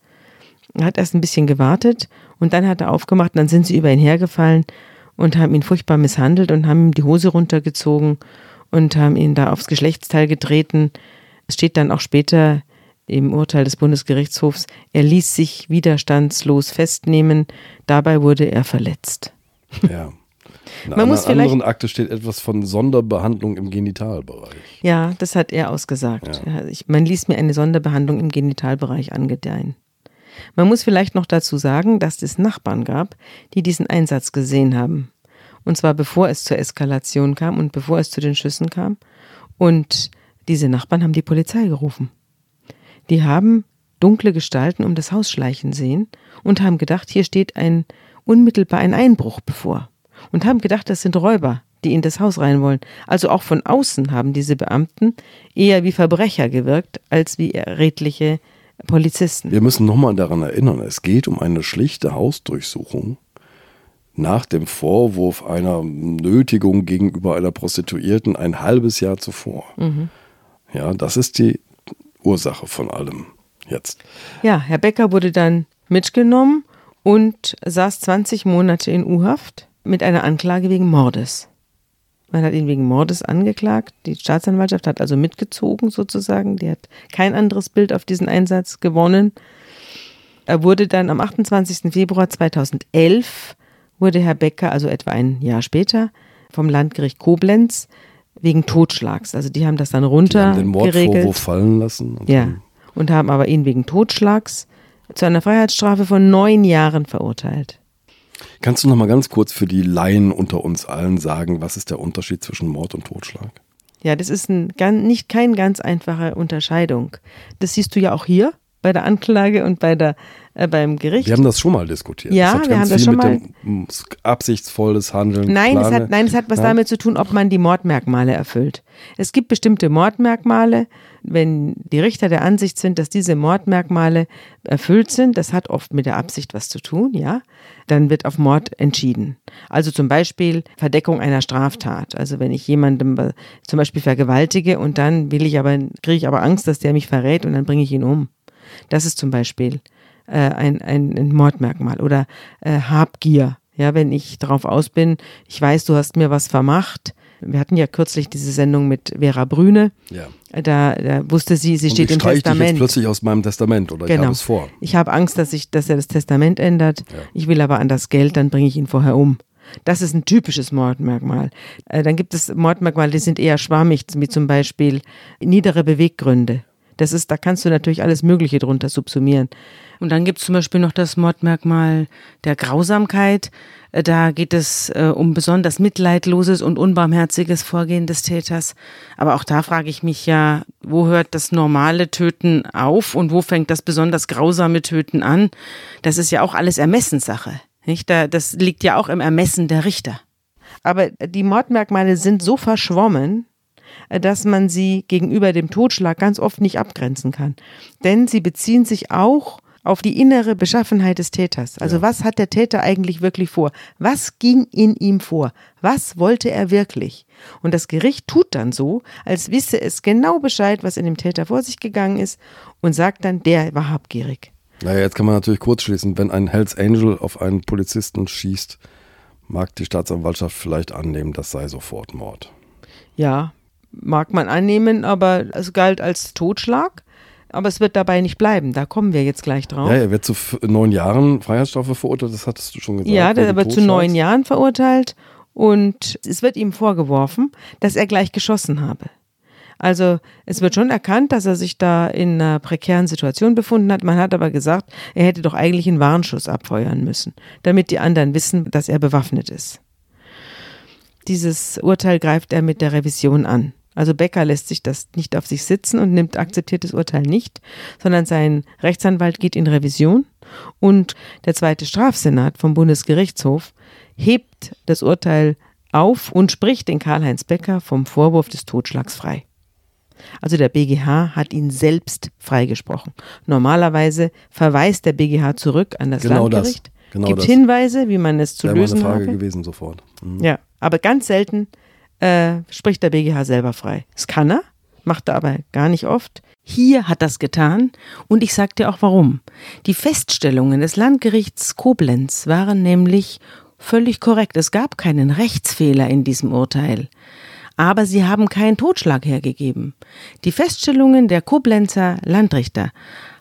Er hat erst ein bisschen gewartet und dann hat er aufgemacht und dann sind sie über ihn hergefallen und haben ihn furchtbar misshandelt und haben ihm die Hose runtergezogen und haben ihn da aufs Geschlechtsteil getreten. Es steht dann auch später im Urteil des Bundesgerichtshofs, er ließ sich widerstandslos festnehmen, dabei wurde er verletzt. Ja. In Man einer anderen Akte steht etwas von Sonderbehandlung im Genitalbereich. Ja, das hat er ausgesagt. Ja. Man ließ mir eine Sonderbehandlung im Genitalbereich angedeihen. Man muss vielleicht noch dazu sagen, dass es Nachbarn gab, die diesen Einsatz gesehen haben. Und zwar bevor es zur Eskalation kam und bevor es zu den Schüssen kam. Und diese Nachbarn haben die Polizei gerufen. Die haben dunkle Gestalten um das Haus schleichen sehen und haben gedacht, hier steht ein unmittelbar ein Einbruch bevor. Und haben gedacht, das sind Räuber, die in das Haus rein wollen. Also auch von außen haben diese Beamten eher wie Verbrecher gewirkt, als wie redliche Polizisten. Wir müssen nochmal daran erinnern, es geht um eine schlichte Hausdurchsuchung nach dem Vorwurf einer Nötigung gegenüber einer Prostituierten ein halbes Jahr zuvor. Ja, das ist die Ursache von allem jetzt. Ja, Herr Becker wurde dann mitgenommen und saß 20 Monate in U-Haft mit einer Anklage wegen Mordes. Man hat ihn wegen Mordes angeklagt. Die Staatsanwaltschaft hat also mitgezogen sozusagen. Die hat kein anderes Bild auf diesen Einsatz gewonnen. Er wurde dann am 28. Februar 2011 wurde Herr Becker, also etwa ein Jahr später, vom Landgericht Koblenz wegen Totschlags. Also die haben das dann Die haben den. Mordvorwurf fallen lassen. und Ja. Und haben aber ihn wegen Totschlags zu einer Freiheitsstrafe von neun Jahren verurteilt. Kannst du noch mal ganz kurz für die Laien unter uns allen sagen, was ist der Unterschied zwischen Mord und Totschlag? Ja, das ist ein, nicht keine ganz einfache Unterscheidung. Das siehst du ja auch hier bei der Anklage und bei der, äh, beim Gericht. Wir haben das schon mal diskutiert. Ja, das hat wir haben das schon mal- absichtsvolles Handeln. Nein, es Plane- hat, nein, es hat was Ja? damit zu tun, ob man die Mordmerkmale erfüllt. Es gibt bestimmte Mordmerkmale, wenn die Richter der Ansicht sind, dass diese Mordmerkmale erfüllt sind, das hat oft mit der Absicht was zu tun, ja, dann wird auf Mord entschieden. Also zum Beispiel Verdeckung einer Straftat. Also wenn ich jemandem äh, zum Beispiel vergewaltige und dann will ich aber, kriege ich aber Angst, dass der mich verrät und dann bringe ich ihn um. Das ist zum Beispiel äh, ein, ein, ein Mordmerkmal oder äh, Habgier. Ja, wenn ich darauf aus bin, ich weiß, du hast mir was vermacht. Wir hatten ja kürzlich diese Sendung mit Vera Brüne. Ja. Da, da wusste sie, sie Und steht ich im streiche dich jetzt Testament. plötzlich aus meinem Testament oder ich Genau. habe es vor. Ich habe Angst, dass, ich, dass er das Testament ändert. Ja. Ich will aber an das Geld, dann bringe ich ihn vorher um. Das ist ein typisches Mordmerkmal. Äh, dann gibt es Mordmerkmale, die sind eher schwammig, wie zum Beispiel niedere Beweggründe. Das ist, da kannst du natürlich alles Mögliche drunter subsumieren. Und dann gibt es zum Beispiel noch das Mordmerkmal der Grausamkeit. Äh, Da geht es äh, um besonders mitleidloses und unbarmherziges Vorgehen des Täters. Aber auch da frage ich mich ja, wo hört das normale Töten auf und wo fängt das besonders grausame Töten an? Das ist ja auch alles Ermessenssache. Nicht? Da, das liegt ja auch im Ermessen der Richter. Aber die Mordmerkmale sind so verschwommen, äh, dass man sie gegenüber dem Totschlag ganz oft nicht abgrenzen kann. Denn sie beziehen sich auch auf die innere Beschaffenheit des Täters. Also was hat der Täter eigentlich wirklich vor? Was ging in ihm vor? Was wollte er wirklich? Und das Gericht tut dann so, als wisse es genau Bescheid, was in dem Täter vor sich gegangen ist und sagt dann, der war habgierig. Naja, jetzt kann man natürlich kurz schließen, wenn ein Hells Angel auf einen Polizisten schießt, mag die Staatsanwaltschaft vielleicht annehmen, das sei sofort Mord. Ja, mag man annehmen, aber es galt als Totschlag. Aber es wird dabei nicht bleiben. Da kommen wir jetzt gleich drauf. Ja, er wird zu neun Jahren Freiheitsstrafe verurteilt, das hattest du schon gesagt. Ja, der wegen wird zu neun Jahren verurteilt und es wird ihm vorgeworfen, dass er gleich geschossen habe. Also es wird schon erkannt, dass er sich da in einer prekären Situation befunden hat. Man hat aber gesagt, er hätte doch eigentlich einen Warnschuss abfeuern müssen, damit die anderen wissen, dass er bewaffnet ist. Dieses Urteil greift er mit der Revision an. Also Becker lässt sich das nicht auf sich sitzen und nimmt akzeptiert das Urteil nicht, sondern sein Rechtsanwalt geht in Revision und der zweite Strafsenat vom Bundesgerichtshof hebt das Urteil auf und spricht den Karl-Heinz Becker vom Vorwurf des Totschlags frei. Also der BGH hat ihn selbst freigesprochen. Normalerweise verweist der BGH zurück an das Genau das, Landgericht, genau gibt das. Hinweise, wie man es zu Wäre meine lösen Frage habe. gewesen sofort. Mhm. Ja, aber ganz selten äh, spricht der BGH selber frei. Das kann er, macht er aber gar nicht oft. Hier hat das getan und ich sag dir auch warum. Die Feststellungen des Landgerichts Koblenz waren nämlich völlig korrekt. Es gab keinen Rechtsfehler in diesem Urteil. Aber sie haben keinen Totschlag hergegeben. Die Feststellungen der Koblenzer Landrichter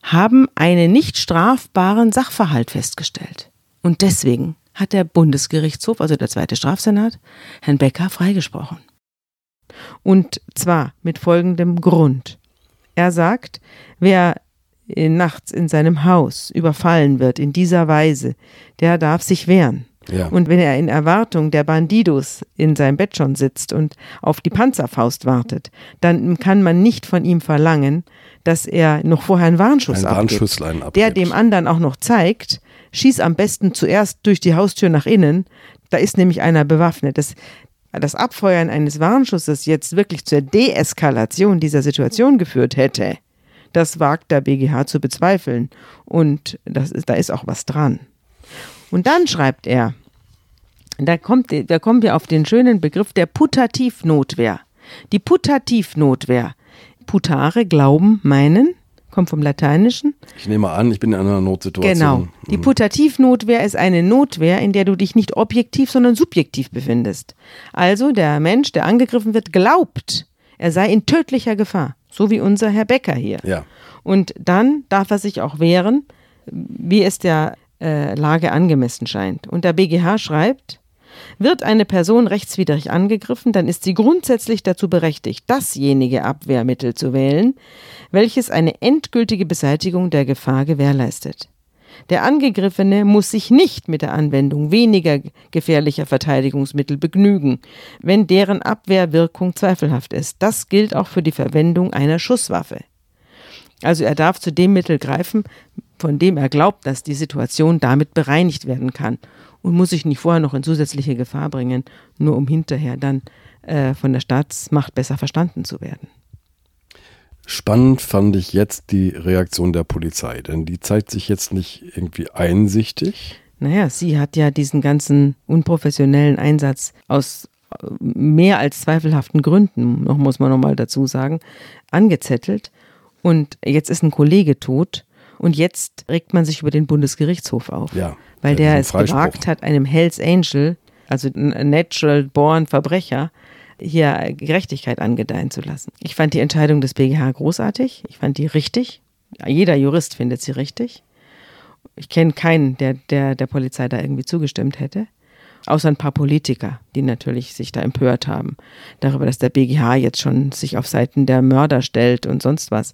haben einen nicht strafbaren Sachverhalt festgestellt. Und deswegen hat der Bundesgerichtshof, also der zweite Strafsenat, Herrn Becker freigesprochen. Und zwar mit folgendem Grund. Er sagt, wer nachts in seinem Haus überfallen wird in dieser Weise, der darf sich wehren. Ja. Und wenn er in Erwartung der Bandidos in seinem Bett schon sitzt und auf die Panzerfaust wartet, dann kann man nicht von ihm verlangen, dass er noch vorher einen Warnschuss Ein abgibt. Warnschüsslein abgibt. Der dem anderen auch noch zeigt, schieß am besten zuerst durch die Haustür nach innen, da ist nämlich einer bewaffnet. Das, das Abfeuern eines Warnschusses jetzt wirklich zur Deeskalation dieser Situation geführt hätte, das wagt der BGH zu bezweifeln. Und das da ist auch was dran. Und dann schreibt er, da kommt, da kommen wir auf den schönen Begriff der Putativnotwehr. Die Putativnotwehr. Putare, glauben, meinen, kommt vom Lateinischen. Ich nehme an, ich bin in einer Notsituation. Genau. Die Mhm. Putativnotwehr ist eine Notwehr, in der du dich nicht objektiv, sondern subjektiv befindest. Also der Mensch, der angegriffen wird, glaubt, er sei in tödlicher Gefahr. So wie unser Herr Becker hier. Ja. Und dann darf er sich auch wehren, wie es der äh, Lage angemessen scheint. Und der BGH schreibt, wird eine Person rechtswidrig angegriffen, dann ist sie grundsätzlich dazu berechtigt, dasjenige Abwehrmittel zu wählen, welches eine endgültige Beseitigung der Gefahr gewährleistet. Der Angegriffene muss sich nicht mit der Anwendung weniger gefährlicher Verteidigungsmittel begnügen, wenn deren Abwehrwirkung zweifelhaft ist. Das gilt auch für die Verwendung einer Schusswaffe. Also er darf zu dem Mittel greifen, von dem er glaubt, dass die Situation damit bereinigt werden kann und muss sich nicht vorher noch in zusätzliche Gefahr bringen, nur um hinterher dann äh, von der Staatsmacht besser verstanden zu werden. Spannend fand ich jetzt die Reaktion der Polizei, denn die zeigt sich jetzt nicht irgendwie einsichtig. Naja, sie hat ja diesen ganzen unprofessionellen Einsatz aus äh, mehr als zweifelhaften Gründen, noch muss man nochmal dazu sagen, angezettelt. Und jetzt ist ein Kollege tot und jetzt regt man sich über den Bundesgerichtshof auf. Ja, weil der es gewagt hat, einem Hells Angel, also natural born Verbrecher, hier Gerechtigkeit angedeihen zu lassen. Ich fand die Entscheidung des BGH großartig. Ich fand die richtig. Jeder Jurist findet sie richtig. Ich kenne keinen, der, der der Polizei da irgendwie zugestimmt hätte. Außer ein paar Politiker, die natürlich sich da empört haben. Darüber, dass der BGH jetzt schon sich auf Seiten der Mörder stellt und sonst was.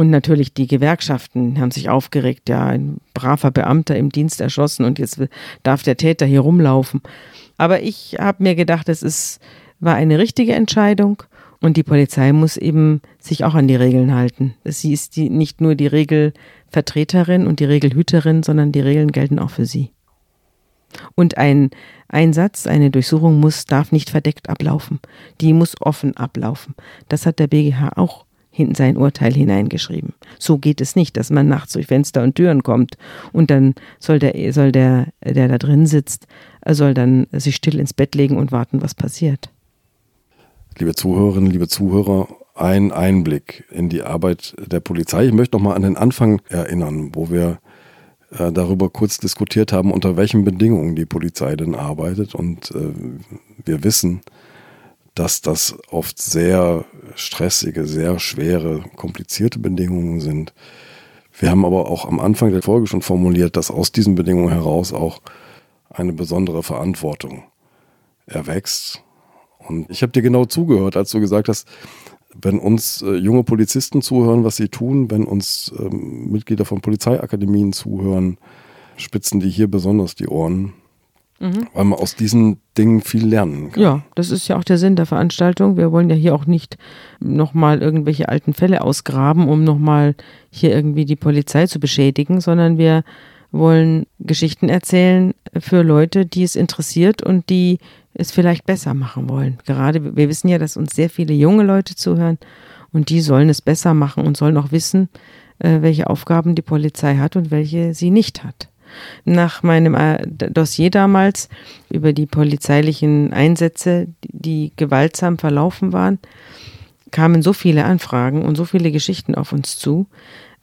Und natürlich die Gewerkschaften haben sich aufgeregt, ja, ein braver Beamter im Dienst erschossen und jetzt darf der Täter hier rumlaufen. Aber ich habe mir gedacht, es ist, war eine richtige Entscheidung und die Polizei muss eben sich auch an die Regeln halten. Sie ist die, nicht nur die Regelvertreterin und die Regelhüterin, sondern die Regeln gelten auch für sie. Und ein Einsatz, eine Durchsuchung muss, darf nicht verdeckt ablaufen. Die muss offen ablaufen. Das hat der BGH auch in sein Urteil hineingeschrieben. So geht es nicht, dass man nachts durch Fenster und Türen kommt und dann soll der, soll der, der da drin sitzt, soll dann sich still ins Bett legen und warten, was passiert. Liebe Zuhörerinnen, liebe Zuhörer, ein Einblick in die Arbeit der Polizei. Ich möchte noch mal an den Anfang erinnern, wo wir äh, darüber kurz diskutiert haben, unter welchen Bedingungen die Polizei denn arbeitet. Und äh, wir wissen, dass das oft sehr stressige, sehr schwere, komplizierte Bedingungen sind. Wir haben aber auch am Anfang der Folge schon formuliert, dass aus diesen Bedingungen heraus auch eine besondere Verantwortung erwächst. Und ich habe dir genau zugehört, als du gesagt hast, wenn uns äh, junge Polizisten zuhören, was sie tun, wenn uns ähm, Mitglieder von Polizeiakademien zuhören, spitzen die hier besonders die Ohren, mhm. weil man aus diesen Dingen viel lernen kann. Ja, das ist ja auch der Sinn der Veranstaltung. Wir wollen ja hier auch nicht nochmal irgendwelche alten Fälle ausgraben, um nochmal hier irgendwie die Polizei zu beschädigen, sondern wir wollen Geschichten erzählen für Leute, die es interessiert und die es vielleicht besser machen wollen. Gerade wir wissen ja, dass uns sehr viele junge Leute zuhören und die sollen es besser machen und sollen auch wissen, äh, welche Aufgaben die Polizei hat und welche sie nicht hat. Nach meinem äh, Dossier damals über die polizeilichen Einsätze, die gewaltsam verlaufen waren, kamen so viele Anfragen und so viele Geschichten auf uns zu,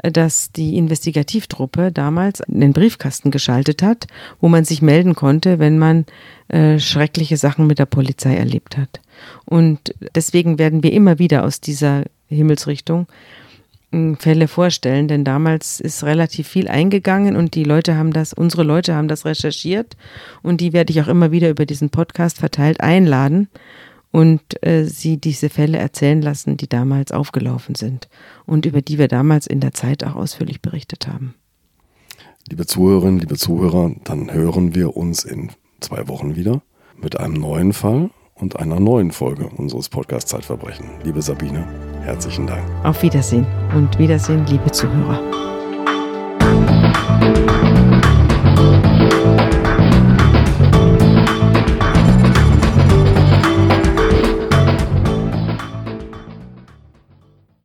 dass die Investigativtruppe damals einen Briefkasten geschaltet hat, wo man sich melden konnte, wenn man äh, schreckliche Sachen mit der Polizei erlebt hat. Und deswegen werden wir immer wieder aus dieser Himmelsrichtung äh, Fälle vorstellen, denn damals ist relativ viel eingegangen und die Leute haben das, unsere Leute haben das recherchiert und die werde ich auch immer wieder über diesen Podcast verteilt einladen und äh, sie diese Fälle erzählen lassen, die damals aufgelaufen sind und über die wir damals in der Zeit auch ausführlich berichtet haben. Liebe Zuhörerinnen, liebe Zuhörer, dann hören wir uns in zwei Wochen wieder mit einem neuen Fall und einer neuen Folge unseres Podcasts Zeitverbrechen. Liebe Sabine, herzlichen Dank. Auf Wiedersehen und Wiedersehen, liebe Zuhörer.